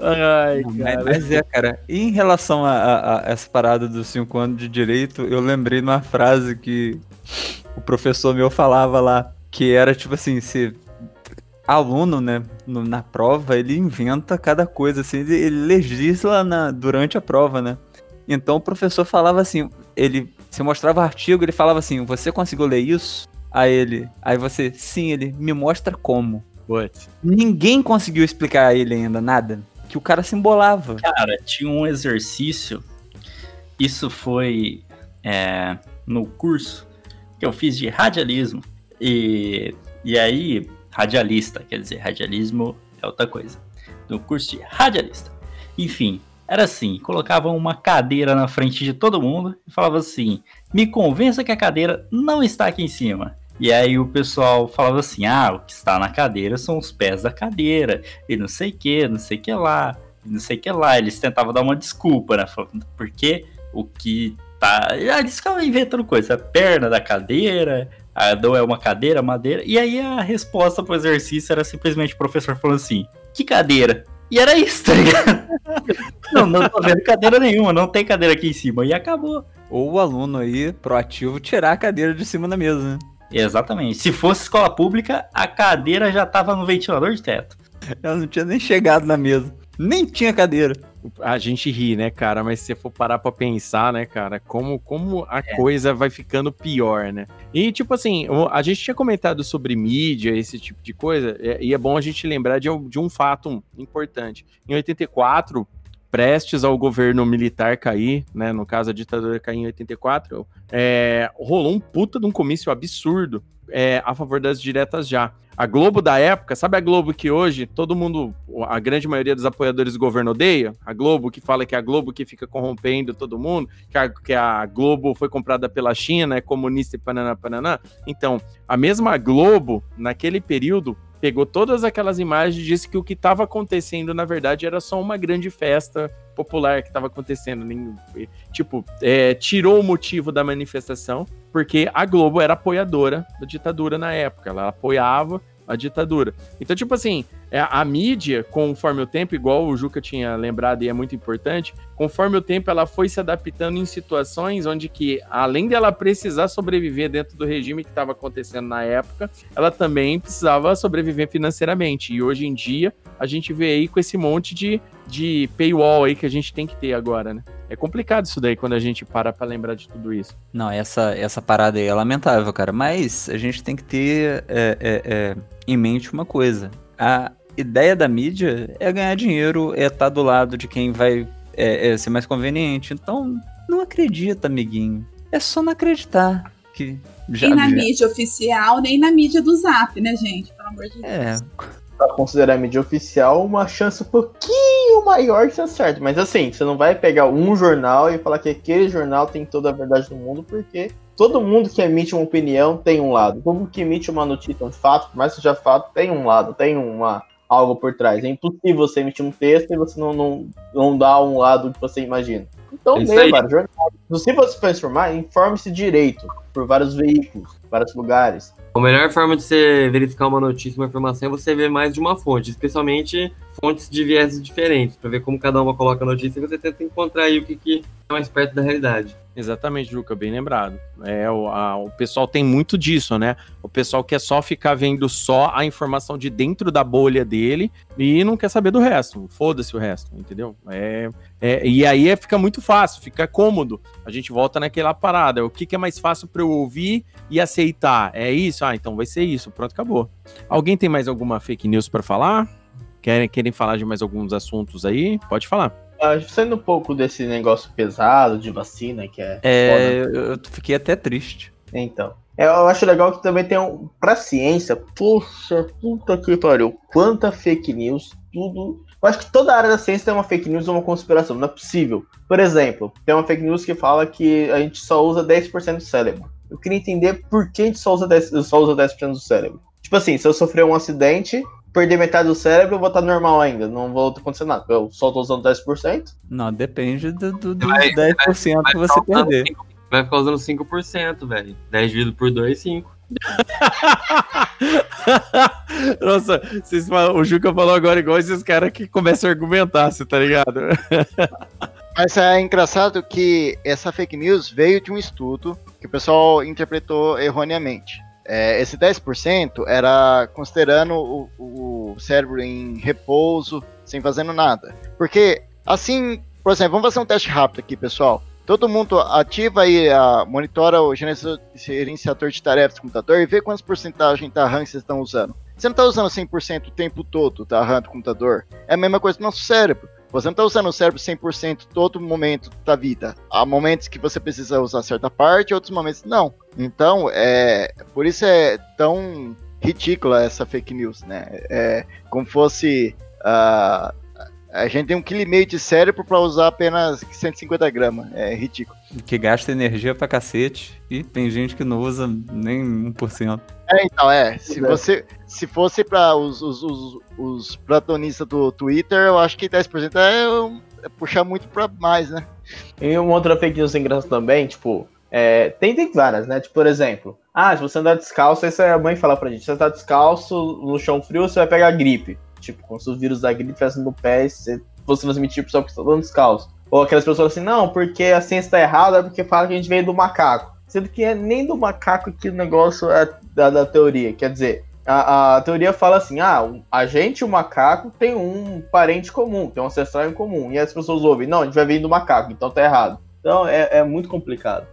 Ai, Mas, cara. mas é, cara. E em relação a, a- a essa parada dos 5 anos de direito, eu lembrei de uma frase que o professor meu falava lá, que era tipo assim, se aluno, né, no- na prova, ele inventa cada coisa, assim, ele, ele legisla na- durante a prova, né? Então o professor falava assim, ele se mostrava o artigo, ele falava assim, você conseguiu ler isso? Aí ele, aí você, sim, ele me mostra como. Putz. Ninguém conseguiu explicar a ele ainda nada. Que o cara se embolava. Cara, tinha um exercício. Isso foi é, no curso que eu fiz de radialismo. E, e aí, radialista, quer dizer, radialismo é outra coisa. No curso de radialista. Enfim, era assim: colocavam uma cadeira na frente de todo mundo e falava assim: me convença que a cadeira não está aqui em cima. E aí o pessoal falava assim: ah, o que está na cadeira são os pés da cadeira, e não sei o que, não sei o que lá, não sei o que lá. Eles tentavam dar uma desculpa, né? Falando, porque o que tá. Ah, eles ficavam inventando coisa, a perna da cadeira, a não é uma cadeira, madeira. E aí a resposta pro exercício era simplesmente o professor falando assim: que cadeira? E era isso, tá ligado? *laughs* não, não tô vendo cadeira nenhuma, não tem cadeira aqui em cima. E acabou. Ou o aluno aí, proativo, tirar a cadeira de cima da mesa, né? Exatamente. Se fosse escola pública, a cadeira já tava no ventilador de teto. Ela não tinha nem chegado na mesa. Nem tinha cadeira. A gente ri, né, cara? Mas se você for parar pra pensar, né, cara, como, como a coisa vai ficando pior, né? E, tipo assim, o- a gente tinha comentado sobre mídia, esse tipo de coisa, é- e é bom a gente lembrar de, um- de um fato importante. Em 84, prestes ao governo militar cair, né, no caso a ditadura cair em 84, é, rolou um puta de um comício absurdo é, a favor das diretas já. A Globo da época, sabe a Globo que hoje todo mundo, a grande maioria dos apoiadores do governo odeia? A Globo que fala que é a Globo que fica corrompendo todo mundo, que a, que a Globo foi comprada pela China, é comunista e pananã, pananã. Então, a mesma Globo, naquele período, pegou todas aquelas imagens e disse que o que estava acontecendo, na verdade, era só uma grande festa popular que estava acontecendo. Tipo, é, tirou o motivo da manifestação, porque a Globo era apoiadora da ditadura na época, ela apoiava a ditadura. Então, tipo assim, é, a mídia, conforme o tempo, igual o Juca tinha lembrado e é muito importante, conforme o tempo ela foi se adaptando em situações onde que, além dela precisar sobreviver dentro do regime que estava acontecendo na época, ela também precisava sobreviver financeiramente. E hoje em dia, a gente vê aí com esse monte de, de paywall aí que a gente tem que ter agora, né? É complicado isso daí quando a gente para pra lembrar de tudo isso. Não, essa, essa parada aí é lamentável, cara. Mas a gente tem que ter é, é, é, em mente uma coisa. A ideia da mídia é ganhar dinheiro, é estar do lado de quem vai é, é, ser mais conveniente. Então, não acredita, amiguinho. É só não acreditar. Que já, nem na já- mídia oficial, nem na mídia do Zap, né, gente? Pelo amor de Deus. É, Pra considerar a mídia oficial, uma chance um pouquinho maior de ser certo. Mas assim, você não vai pegar um jornal e falar que aquele jornal tem toda a verdade do mundo, porque todo mundo que emite uma opinião tem um lado. Todo mundo que emite uma notícia, um fato, por mais que seja fato, tem um lado, tem uma, algo por trás. É impossível você emitir um texto e você não, não, não dar um lado que você imagina. Então, É leia jornais. Se você for informar, informe-se direito, por vários veículos, vários lugares. A melhor forma de você verificar uma notícia, uma informação, é você ver mais de uma fonte, especialmente fontes de vieses diferentes, para ver como cada uma coloca a notícia e você tenta encontrar aí o que, que é mais perto da realidade. Exatamente, Juca, bem lembrado. É, o, a- o pessoal tem muito disso, né? O pessoal quer só ficar vendo só a informação de dentro da bolha dele e não quer saber do resto. Foda-se o resto, entendeu? É, é- e aí é- fica muito fácil, fica cômodo. A gente volta naquela parada. O que, que é mais fácil para eu ouvir e aceitar? É isso? Ah, então vai ser isso. Pronto, acabou. Alguém tem mais alguma fake news para falar? Querem, querem falar de mais alguns assuntos aí? Pode falar. Ah, saindo um pouco desse negócio pesado de vacina, que é. É, foda. eu fiquei até triste. Então. Eu acho legal que também tem um. Pra ciência, poxa, puta que pariu. Quanta fake news, tudo. Eu acho que toda área da ciência tem uma fake news ou uma conspiração, não é possível. Por exemplo, tem uma fake news que fala que a gente só usa 10% do cérebro. Eu queria entender por que a gente só usa 10%, só usa 10 do cérebro. Tipo assim, se eu sofrer um acidente, perder metade do cérebro, eu vou estar normal ainda. Não vou acontecer nada. Eu só tô usando 10%. Não, depende do, do, dos Vai- 10% que você ficar usando perder. 5 Vai ficar usando 5%, velho. 10 dividido por 2, 5. *laughs* Nossa, vocês falam- o Juca falou agora igual esses caras que começam a argumentar, você tá ligado? *laughs* Mas é engraçado que essa fake news veio de um estudo que o pessoal interpretou erroneamente. É, esse 10% era considerando o, o cérebro em repouso, sem fazendo nada. Porque, assim, por exemplo, vamos fazer um teste rápido aqui, pessoal. Todo mundo ativa aí, a, monitora o gerencia- gerenciador de tarefas do computador e vê quantas porcentagem da RAM vocês estão usando. Você não está usando 100% o tempo todo da RAM do computador. É a mesma coisa do nosso cérebro. Você não está usando o cérebro 100% todo momento da vida. Há momentos que você precisa usar certa parte, outros momentos não. Então, é por isso é tão ridícula essa fake news, né? É como fosse ah, a gente tem um quilo e meio de cérebro para usar apenas 150 gramas. É ridículo. Que gasta energia pra cacete. E tem gente que não usa nem 1%. É, então, é. Se, você, se fosse para os, os, os, os platonistas do Twitter, eu acho que 10% é, um- é puxar muito para mais, né? E uma outra fake news engraçada também, tipo, é, tem, tem várias, né? Tipo, por exemplo, ah, se você andar descalço, isso é a mãe fala pra gente, se você tá descalço no chão frio, você vai pegar gripe. Tipo, como se os vírus da gripe estivessem no pé e você fosse transmitir pro pessoal que está andando descalço. Ou aquelas pessoas assim, não, porque a ciência tá errada, é porque fala que a gente veio do macaco. Sendo que é nem do macaco que o negócio é da, da teoria. Quer dizer, a, a teoria fala assim: ah, a gente e o macaco tem um parente comum, tem um ancestral em comum. E as pessoas ouvem, não, a gente vai vir do macaco, então tá errado. Então é, é muito complicado.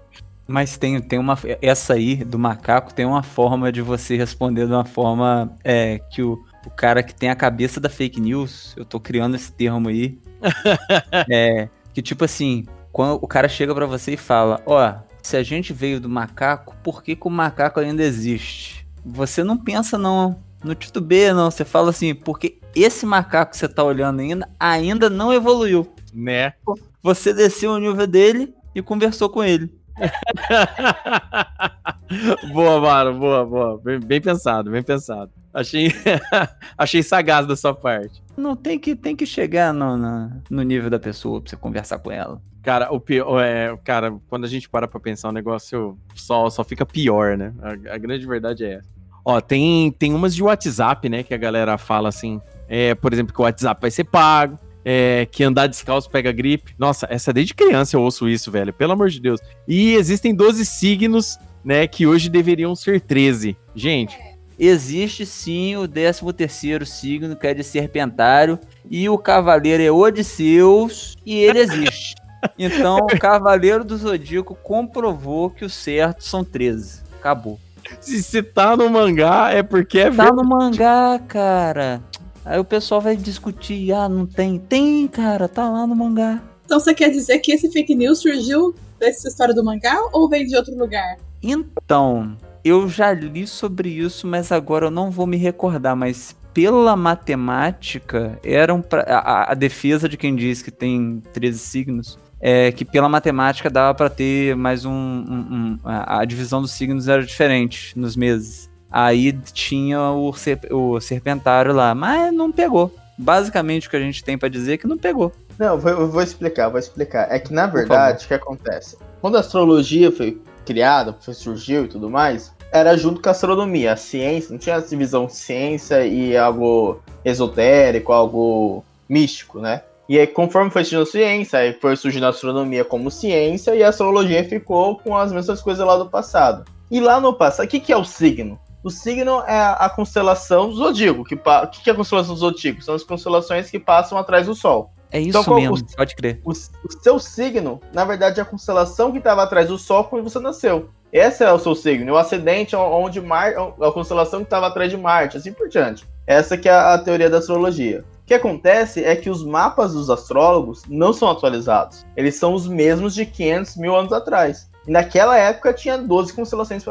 Mas tem, tem uma. Essa aí do macaco tem uma forma de você responder de uma forma é, que o, o cara que tem a cabeça da fake news, eu tô criando esse termo aí. *laughs* é, que tipo assim, quando o cara chega pra você e fala: Ó, se a gente veio do macaco, por que, que o macaco ainda existe? Você não pensa não, no titubeia não. Você fala assim, porque esse macaco que você tá olhando ainda, ainda não evoluiu. né? Você desceu o nível dele e conversou com ele. *laughs* boa, Maro, boa, boa. Bem, bem pensado, bem pensado. Achei, *laughs* achei sagaz da sua parte. Não tem que, tem que chegar no, na- no nível da pessoa pra você conversar com ela. Cara, o pior é, cara, quando a gente para pra pensar, o negócio só, só fica pior, né? A, a grande verdade é essa. Ó, tem, tem umas de WhatsApp, né, que a galera fala assim, é, por exemplo, que o WhatsApp vai ser pago, é, que andar descalço pega gripe. Nossa, essa desde criança eu ouço isso, velho, pelo amor de Deus. E existem 12 signos, né, que hoje deveriam ser 13. Gente, Existe sim o 13 terceiro signo, que é de serpentário, e o cavaleiro é Odisseus, e ele existe. *laughs* Então, o cavaleiro do Zodíaco comprovou que o certo são 13. Acabou. se você tá no mangá é porque é Tá verdade. no mangá, cara. Aí o pessoal vai discutir, ah, não tem. Tem, cara, tá lá no mangá. Então você quer dizer que esse fake news surgiu dessa história do mangá ou veio de outro lugar? Então, eu já li sobre isso, mas agora eu não vou me recordar. Mas pela matemática, eram pra, a, a defesa de quem diz que tem 13 signos é que pela matemática dava pra ter mais um. um- um- a, a divisão dos signos era diferente nos meses. Aí tinha o, o serpentário lá, mas não pegou. Basicamente o que a gente tem pra dizer é que não pegou. Não, eu vou, eu vou explicar, vou explicar. É que na verdade, o que acontece? Quando a astrologia foi criada, foi, surgiu e tudo mais, era junto com a astronomia. A ciência, não tinha essa divisão ciência e algo esotérico, algo místico, né? E aí, conforme foi surgindo a ciência, aí foi surgindo a astronomia como ciência e a astrologia ficou com as mesmas coisas lá do passado. E lá no passado, o que, que é o signo? O signo é a, constelação do zodíaco. Que O que, que é a constelação do zodíaco? São as constelações que passam atrás do Sol. É isso Então, mesmo, os- pode crer. O, o seu signo, na verdade, é a constelação que estava atrás do Sol quando você nasceu. Esse é o seu signo. O ascendente é onde Mar, a constelação que estava atrás de Marte, assim por diante. Essa que é a teoria da astrologia. O que acontece é que os mapas dos astrólogos não são atualizados. Eles são os mesmos de 500 mil anos atrás. E naquela época tinha 12 constelações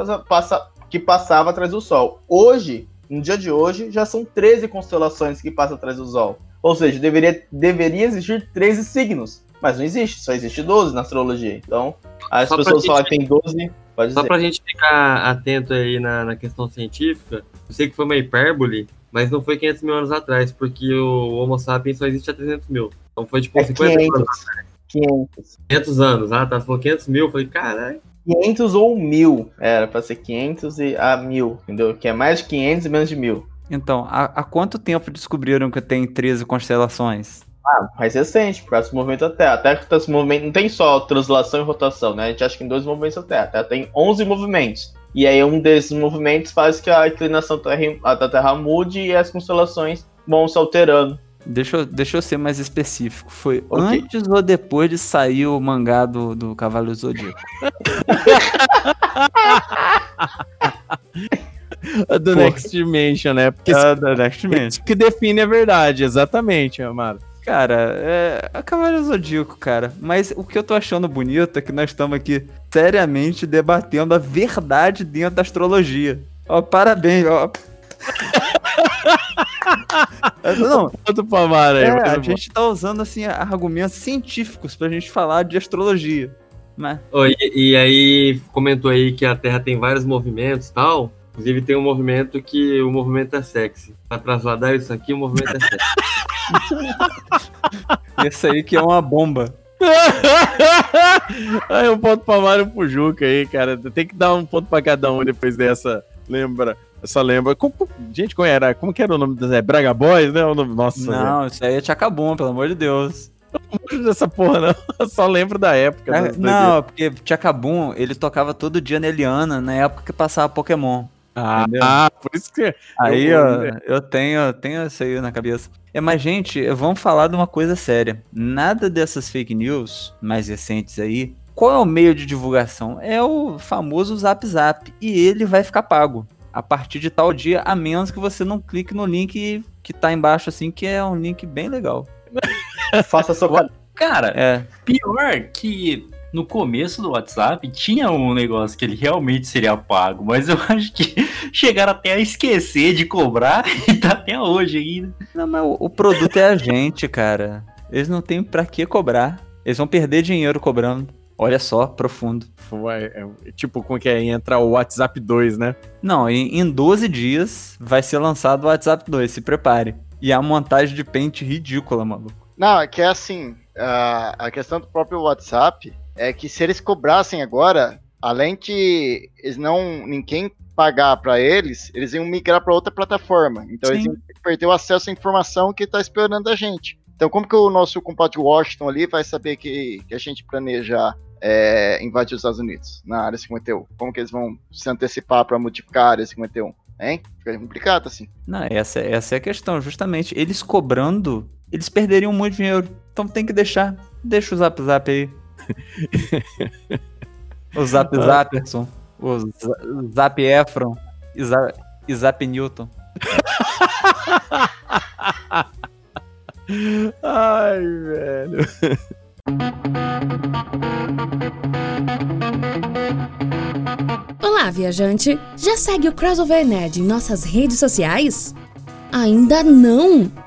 que passavam atrás do Sol. Hoje, no dia de hoje, já são 13 constelações que passam atrás do Sol. Ou seja, deveria, deveria existir 13 signos. Mas não existe, só existe 12 na astrologia. Então, as Só pessoas falam que tem 12, pode Só dizer. pra gente ficar atento aí na, na questão científica, eu sei que foi uma hipérbole, mas não foi 500 mil anos atrás, porque o Homo sapiens só existe há 300 mil. Então foi tipo É 50 mil 500. anos, 500. 500 anos. Ah, tá, você falou 500 mil, eu falei, caralho. 500 ou 1000. Era pra ser 500 e a 1000, entendeu? Que é mais de 500 e menos de 1000. Então, há, há quanto tempo descobriram que tem 13 constelações? Ah, mais recente, por causa do movimento da Terra. A Terra tá se movimento, não tem só translação e rotação, né? A gente acha que tem dois movimentos da Terra. A Terra tem 11 movimentos. E aí um desses movimentos faz que a inclinação da Terra mude e as constelações vão se alterando. Deixa eu, deixa eu ser mais específico. Foi Ok. antes ou depois de sair o mangá do, do Cavalo do Zodíaco? *laughs* Do Next Dimension, né? Porque Ah, da Next isso que define a verdade, exatamente, Amaro. Cara, é, é Cavalo do Zodíaco, cara. Mas o que eu tô achando bonito é que nós estamos aqui seriamente debatendo a verdade dentro da astrologia. Ó, parabéns, ó. *laughs* Não, Ponto pro Amaro aí. é, a gente tá usando assim argumentos científicos pra gente falar de astrologia. Mas Ô, e, e aí comentou aí que a Terra tem vários movimentos e tal. Inclusive tem um movimento que o movimento é sexy. Pra trasladar isso aqui, o movimento é sexy. *laughs* *laughs* esse aí que é uma bomba. *laughs* aí um ponto pra Mário e pro Juca aí, cara. Tem que dar um ponto pra cada um depois dessa. Lembra? Essa lembra. Como- gente, como era? Como que era o nome das. É Braga Boys, né? O nome- Nossa. Não, isso aí é Tchacabum, pelo amor de Deus. não lembro dessa porra, não. Eu só lembro da época. É, não, porque Tchacabum, ele tocava todo dia na Eliana, na época que passava Pokémon. Ah, ah, por isso que. Aí, Eu- ó, eu tenho, eu tenho isso aí na cabeça. É, mas, gente, vamos falar de uma coisa séria. Nada dessas fake news mais recentes aí. Qual é o meio de divulgação? É o famoso Zap Zap. E ele vai ficar pago. A partir de tal dia, a menos que você não clique no link que tá embaixo, assim, que é um link bem legal. Faça a sua Cara, É, pior que no começo do WhatsApp tinha um negócio que ele realmente seria pago, mas eu *laughs* acho que chegaram até a esquecer de cobrar *laughs* e tá até hoje ainda. Não, mas o, o produto é a gente, cara. Eles não têm pra que cobrar. Eles vão perder dinheiro cobrando. Olha só, profundo. Vai, é, tipo, como que é? Entra o WhatsApp 2, né? Não, em, em 12 dias vai ser lançado o WhatsApp 2, se prepare. E a montagem de pente ridícula, maluco. Não, é que é assim, a, a questão do próprio WhatsApp é que se eles cobrassem agora, além de eles não ninguém pagar pra eles, eles iam migrar pra outra plataforma. Então eles Sim. iam perder o acesso à informação que tá esperando a gente. Então como que o nosso compadre Washington ali vai saber que, que a gente planeja é, invadir os Estados Unidos na área 51? Como que eles vão se antecipar pra modificar a área 51? Hein? Fica complicado assim. Não, essa, essa é a questão, justamente. Eles cobrando, eles perderiam muito dinheiro. Então tem que deixar. Deixa o Zap Zap aí. O Zap Zapperson. O Za- Zap Efron. E Za- e Zap Newton. *laughs* Ai, velho. Olá, viajante! Já segue o Crossover Nerd em nossas redes sociais? Ainda não?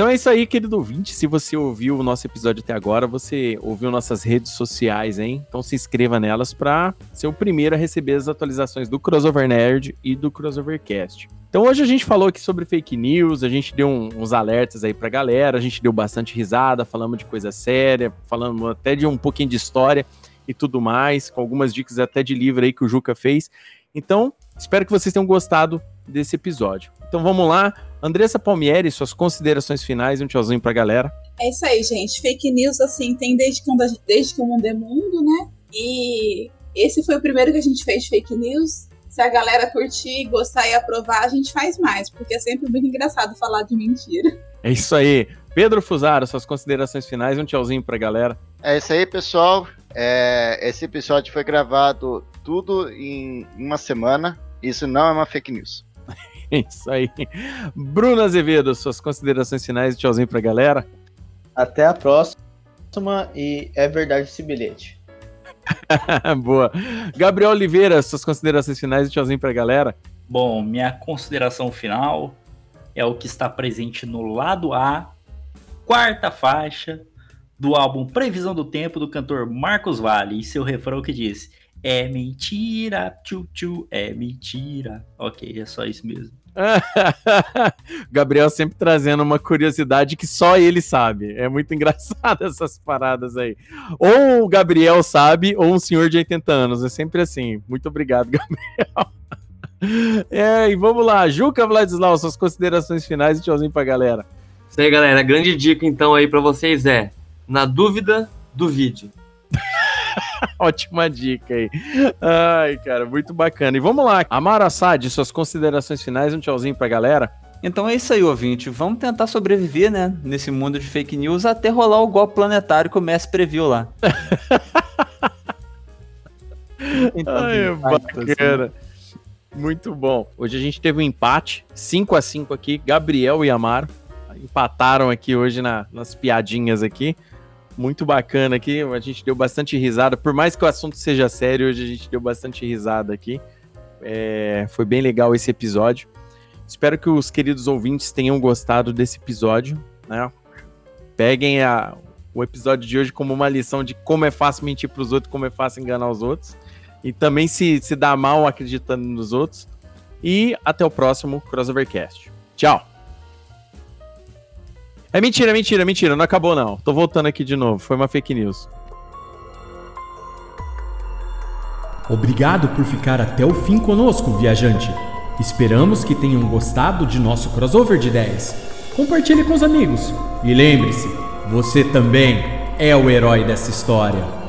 Então é isso aí, querido ouvinte. Se você ouviu o nosso episódio até agora, você ouviu nossas redes sociais, hein? Então se inscreva nelas para ser o primeiro a receber as atualizações do Crossover Nerd e do Crossovercast. Então hoje a gente falou aqui sobre fake news, a gente deu um- uns alertas aí pra galera, a gente deu bastante risada, falamos de coisa séria, falamos até de um pouquinho de história e tudo mais, com algumas dicas até de livro aí que o Juca fez. Então, espero que vocês tenham gostado desse episódio. Então vamos lá, Andressa Palmieri, suas considerações finais, um tchauzinho pra galera. É isso aí, gente. Fake news, assim, tem desde que, desde que o mundo é mundo, né? E esse foi o primeiro que a gente fez de fake news. Se a galera curtir, gostar e aprovar, a gente faz mais, porque é sempre muito engraçado falar de mentira. É isso aí. Pedro Fusaro, suas considerações finais, um tchauzinho pra galera. É isso aí, pessoal. É, esse episódio foi gravado tudo em uma semana. Isso não é uma fake news. *laughs* Isso aí. Bruno Azevedo, suas considerações finais, tchauzinho pra galera. Até a próxima e é verdade esse bilhete. *laughs* Boa. Gabriel Oliveira, suas considerações finais e tchauzinho pra galera. Bom, minha consideração final é o que está presente no lado A, quarta faixa do álbum Previsão do Tempo do cantor Marcos Vale e seu refrão que diz: É mentira, tchu tchu, é mentira. Ok, é só isso mesmo. *laughs* Gabriel sempre trazendo uma curiosidade que só ele sabe. É muito *laughs* engraçado essas paradas aí. Ou o Gabriel sabe, ou um senhor de 80 anos. É sempre assim. Muito obrigado, *laughs* Gabriel. É, e vamos lá. Juca Vladislau, suas considerações finais e tchauzinho pra galera. Isso aí, galera. Grande dica então aí para vocês é: na dúvida, duvide. *laughs* Ótima dica aí. Ai, cara, muito bacana. E vamos lá, Amara Assad, suas considerações finais, um tchauzinho pra galera. Então é isso aí, ouvinte. Vamos tentar sobreviver, né? Nesse mundo de fake news até rolar o golpe planetário que o Messi previu lá. *laughs* então, Ai, bacana. Assim. Muito bom. Hoje a gente teve um empate, 5 a 5 aqui. Gabriel e Amaro empataram aqui hoje na, nas piadinhas aqui muito bacana aqui. A gente deu bastante risada. Por mais que o assunto seja sério, hoje a gente deu bastante risada aqui. É, foi bem legal esse episódio. Espero que os queridos ouvintes tenham gostado desse episódio. Né? Peguem a, o episódio de hoje como uma lição de como é fácil mentir para os outros, como é fácil enganar os outros. E também se, se dar mal acreditando nos outros. E até o próximo Crossovercast. Tchau! É mentira, mentira, mentira. Não acabou, não. Tô voltando aqui de novo. Foi uma fake news. Obrigado por ficar até o fim conosco, viajante. Esperamos que tenham gostado de nosso crossover de ideias. Compartilhe com os amigos. E lembre-se, você também é o herói dessa história.